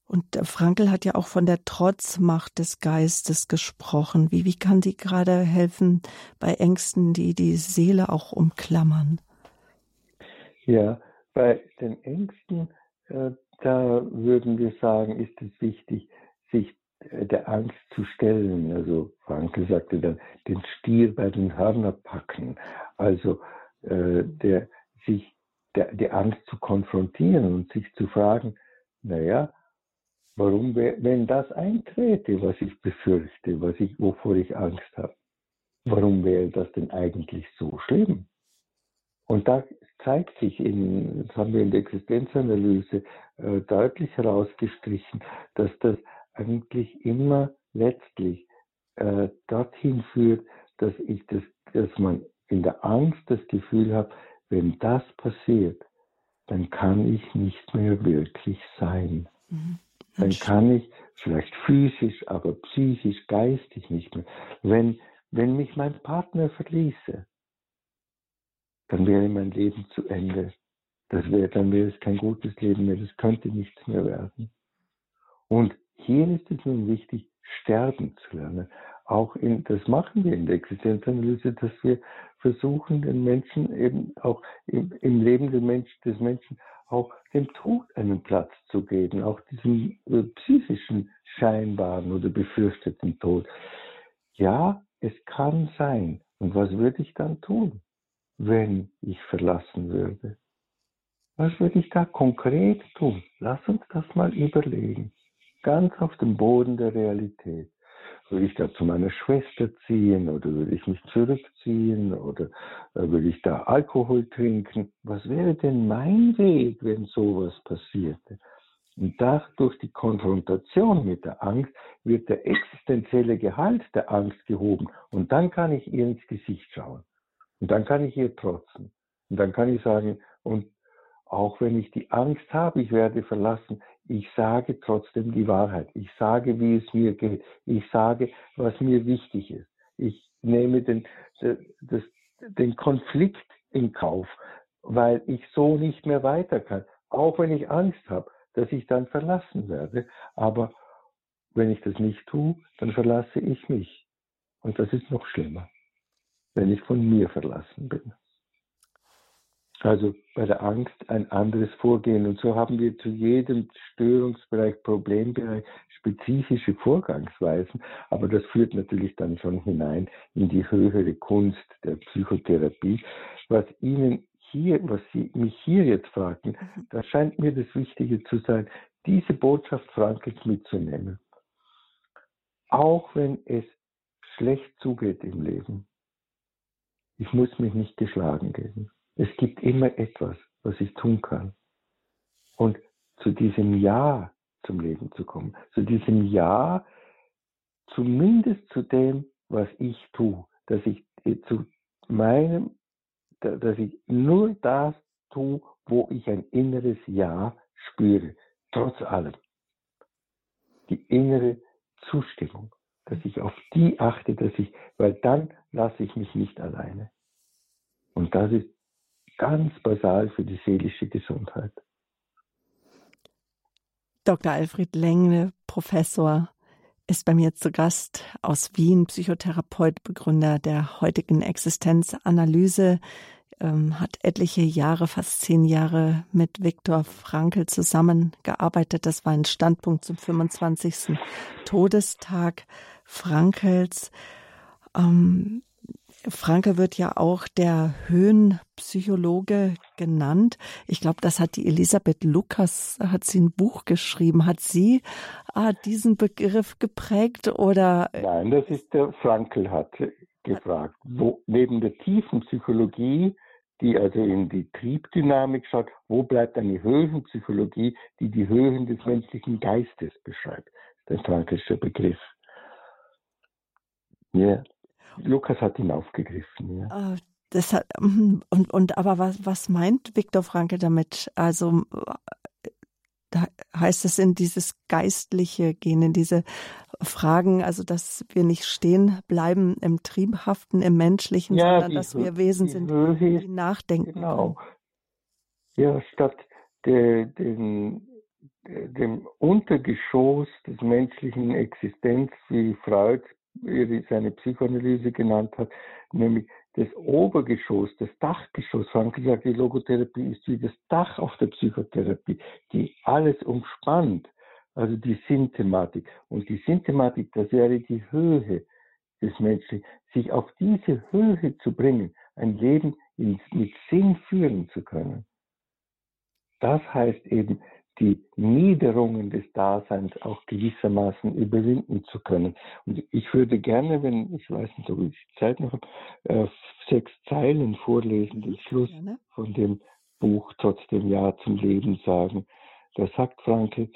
Und Frankl hat ja auch von der Trotzmacht des Geistes gesprochen. Wie, wie kann sie gerade helfen bei Ängsten, die die Seele auch umklammern? Ja, bei den Ängsten, äh, da würden wir sagen, ist es wichtig, sich äh, der Angst zu stellen. Also Frankl sagte dann, den Stier bei den Hörner packen. Also äh, der, sich der, die Angst zu konfrontieren und sich zu fragen, naja, Warum, wenn das eintrete, was ich befürchte, was ich, wovor ich Angst habe, warum wäre das denn eigentlich so schlimm? Und da zeigt sich, in, das haben wir in der Existenzanalyse äh, deutlich herausgestrichen, dass das eigentlich immer letztlich äh, dorthin führt, dass ich das, dass man in der Angst das Gefühl hat, wenn das passiert, dann kann ich nicht mehr wirklich sein. Mhm dann kann ich vielleicht physisch, aber psychisch, geistig nicht mehr. Wenn, wenn mich mein Partner verließe, dann wäre mein Leben zu Ende. Das wäre, dann wäre es kein gutes Leben mehr, das könnte nichts mehr werden. Und hier ist es nun wichtig, sterben zu lernen. Auch in, das machen wir in der Existenzanalyse, dass wir versuchen, den Menschen eben auch im, im Leben des Menschen, des Menschen auch dem Tod einen Platz zu geben, auch diesem äh, psychischen scheinbaren oder befürchteten Tod. Ja, es kann sein. Und was würde ich dann tun, wenn ich verlassen würde? Was würde ich da konkret tun? Lass uns das mal überlegen. Ganz auf dem Boden der Realität. Würde ich da zu meiner Schwester ziehen oder würde ich mich zurückziehen oder äh, würde ich da Alkohol trinken? Was wäre denn mein Weg, wenn sowas passierte? Und da durch die Konfrontation mit der Angst wird der existenzielle Gehalt der Angst gehoben. Und dann kann ich ihr ins Gesicht schauen. Und dann kann ich ihr trotzen. Und dann kann ich sagen, und auch wenn ich die Angst habe, ich werde verlassen, ich sage trotzdem die Wahrheit. Ich sage, wie es mir geht. Ich sage, was mir wichtig ist. Ich nehme den, das, den Konflikt in Kauf, weil ich so nicht mehr weiter kann. Auch wenn ich Angst habe, dass ich dann verlassen werde. Aber wenn ich das nicht tue, dann verlasse ich mich. Und das ist noch schlimmer, wenn ich von mir verlassen bin. Also bei der Angst ein anderes Vorgehen. Und so haben wir zu jedem Störungsbereich, Problembereich spezifische Vorgangsweisen. Aber das führt natürlich dann schon hinein in die höhere Kunst der Psychotherapie. Was Ihnen hier, was Sie mich hier jetzt fragen, mhm. da scheint mir das Wichtige zu sein, diese Botschaft Frankens mitzunehmen. Auch wenn es schlecht zugeht im Leben, ich muss mich nicht geschlagen geben. Es gibt immer etwas, was ich tun kann. Und zu diesem Ja zum Leben zu kommen, zu diesem Ja, zumindest zu dem, was ich tue, dass ich äh, zu meinem, dass ich nur das tue, wo ich ein inneres Ja spüre, trotz allem. Die innere Zustimmung, dass ich auf die achte, dass ich, weil dann lasse ich mich nicht alleine. Und das ist ganz basal für die seelische Gesundheit. Dr. Alfred Lengne, Professor, ist bei mir zu Gast aus Wien, Psychotherapeut, Begründer der heutigen Existenzanalyse. ähm, hat etliche Jahre, fast zehn Jahre mit Viktor Frankl zusammengearbeitet. Das war ein Standpunkt zum 25. Todestag Frankels. Ähm, Franke wird ja auch der Höhenpsychologe genannt. Ich glaube, das hat die Elisabeth Lukas, hat sie ein Buch geschrieben. Hat sie äh, diesen Begriff geprägt oder? Nein, das ist der Frankel hat gefragt. Wo, neben der tiefen Psychologie, die also in die Triebdynamik schaut, wo bleibt eine Höhenpsychologie, die die Höhen des menschlichen Geistes beschreibt? Der frankische Begriff. Ja. Lukas hat ihn aufgegriffen. Ja. Äh, das hat, mhm, und, und aber was, was meint Viktor Franke damit? Also äh, da heißt es in dieses Geistliche gehen, in diese Fragen, also dass wir nicht stehen bleiben im Triebhaften, im Menschlichen, ja, sondern dass wir Wesen sind, die nachdenken. Genau. Können. Ja, statt de, den, dem Untergeschoss des menschlichen Existenz, wie Freud seine Psychoanalyse genannt hat, nämlich das Obergeschoss, das Dachgeschoss. Frank sagt, die Logotherapie ist wie das Dach auf der Psychotherapie, die alles umspannt, also die Sinnthematik. Und die Sinnthematik, das wäre die Höhe des Menschen, sich auf diese Höhe zu bringen, ein Leben mit Sinn führen zu können. Das heißt eben, die Niederungen des Daseins auch gewissermaßen überwinden zu können. Und ich würde gerne, wenn ich weiß nicht, ob ich Zeit noch habe, äh, sechs Zeilen vorlesen, den Schluss von dem Buch Trotzdem Ja zum Leben sagen. Da sagt Franke,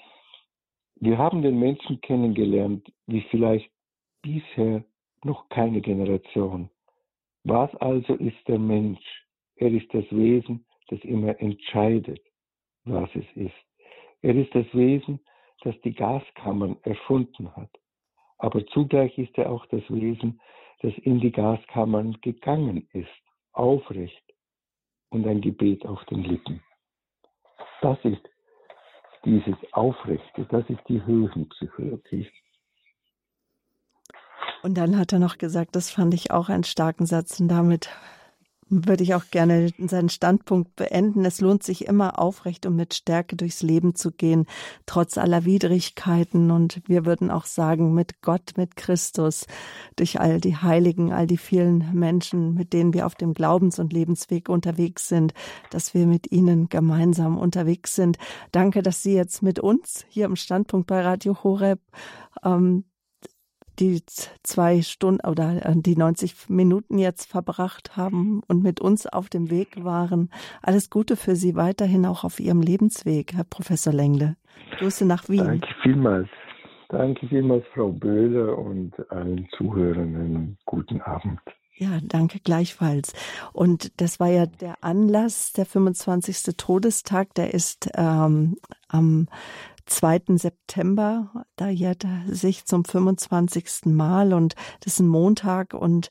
wir haben den Menschen kennengelernt, wie vielleicht bisher noch keine Generation. Was also ist der Mensch? Er ist das Wesen, das immer entscheidet, was es ist. Er ist das Wesen, das die Gaskammern erfunden hat. Aber zugleich ist er auch das Wesen, das in die Gaskammern gegangen ist, aufrecht und ein Gebet auf den Lippen. Das ist dieses Aufrechte, das ist die Höhenpsychologie. Und dann hat er noch gesagt, das fand ich auch einen starken Satz und damit würde ich auch gerne seinen Standpunkt beenden. Es lohnt sich immer aufrecht und mit Stärke durchs Leben zu gehen, trotz aller Widrigkeiten. Und wir würden auch sagen, mit Gott, mit Christus, durch all die Heiligen, all die vielen Menschen, mit denen wir auf dem Glaubens- und Lebensweg unterwegs sind, dass wir mit ihnen gemeinsam unterwegs sind. Danke, dass Sie jetzt mit uns hier im Standpunkt bei Radio Horeb ähm, die zwei Stunden oder äh, die 90 Minuten jetzt verbracht haben und mit uns auf dem Weg waren. Alles Gute für Sie weiterhin auch auf Ihrem Lebensweg, Herr Professor Lengle. Grüße nach Wien. Danke vielmals. Danke vielmals, Frau Böhler und allen Zuhörenden. Guten Abend. Ja, danke gleichfalls. Und das war ja der Anlass, der 25. Todestag, der ist ähm, am 2. September, da jährt er sich zum 25. Mal und das ist ein Montag und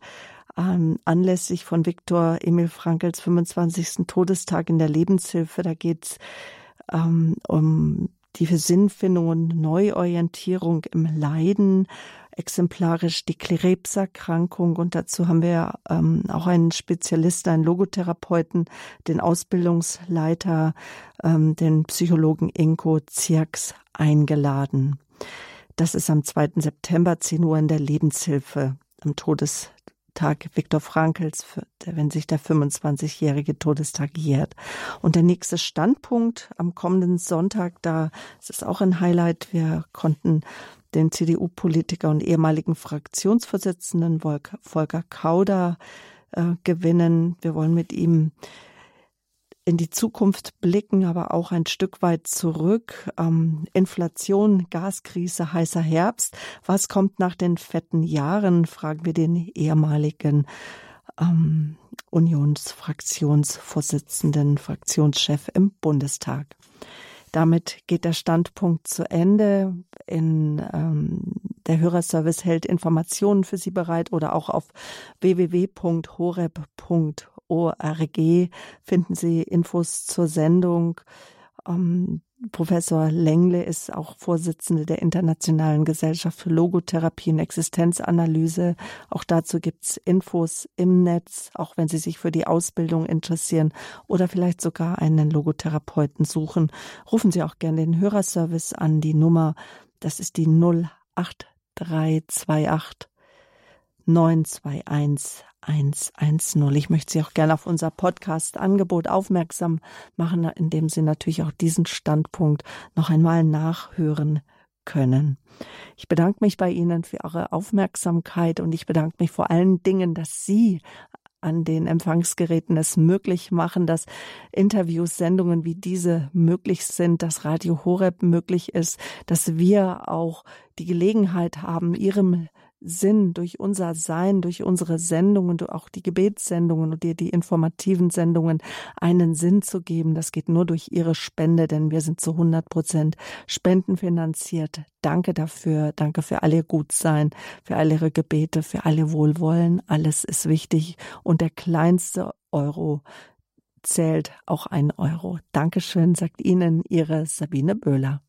ähm, anlässlich von Viktor Emil Frankels 25. Todestag in der Lebenshilfe, da geht's ähm, um die Sinnfindung und Neuorientierung im Leiden, exemplarisch die Krebserkrankung und dazu haben wir ähm, auch einen Spezialisten, einen Logotherapeuten, den Ausbildungsleiter, ähm, den Psychologen Inko Zirks eingeladen. Das ist am 2. September 10 Uhr in der Lebenshilfe am Todestag Viktor Frankels, wenn sich der 25-jährige Todestag jährt. Und der nächste Standpunkt am kommenden Sonntag, da ist es auch ein Highlight. Wir konnten den CDU-Politiker und ehemaligen Fraktionsvorsitzenden Volker Kauder äh, gewinnen. Wir wollen mit ihm in die Zukunft blicken, aber auch ein Stück weit zurück. Ähm, Inflation, Gaskrise, heißer Herbst. Was kommt nach den fetten Jahren? Fragen wir den ehemaligen ähm, Unionsfraktionsvorsitzenden, Fraktionschef im Bundestag. Damit geht der Standpunkt zu Ende. In, ähm, der Hörerservice hält Informationen für Sie bereit oder auch auf www.horeb.org finden Sie Infos zur Sendung. Ähm, Professor Lengle ist auch Vorsitzende der Internationalen Gesellschaft für Logotherapie und Existenzanalyse. Auch dazu gibt's Infos im Netz, auch wenn Sie sich für die Ausbildung interessieren oder vielleicht sogar einen Logotherapeuten suchen. Rufen Sie auch gerne den Hörerservice an, die Nummer, das ist die 08328 921 110. Ich möchte Sie auch gerne auf unser Podcast-Angebot aufmerksam machen, indem Sie natürlich auch diesen Standpunkt noch einmal nachhören können. Ich bedanke mich bei Ihnen für Ihre Aufmerksamkeit und ich bedanke mich vor allen Dingen, dass Sie an den Empfangsgeräten es möglich machen, dass Interviews, Sendungen wie diese möglich sind, dass Radio Horeb möglich ist, dass wir auch die Gelegenheit haben, Ihrem Sinn, durch unser Sein, durch unsere Sendungen, auch die Gebetssendungen und die, die informativen Sendungen einen Sinn zu geben. Das geht nur durch Ihre Spende, denn wir sind zu 100 Prozent spendenfinanziert. Danke dafür. Danke für all Ihr Gutsein, für all Ihre Gebete, für alle Wohlwollen. Alles ist wichtig und der kleinste Euro zählt auch ein Euro. Dankeschön, sagt Ihnen Ihre Sabine Böhler.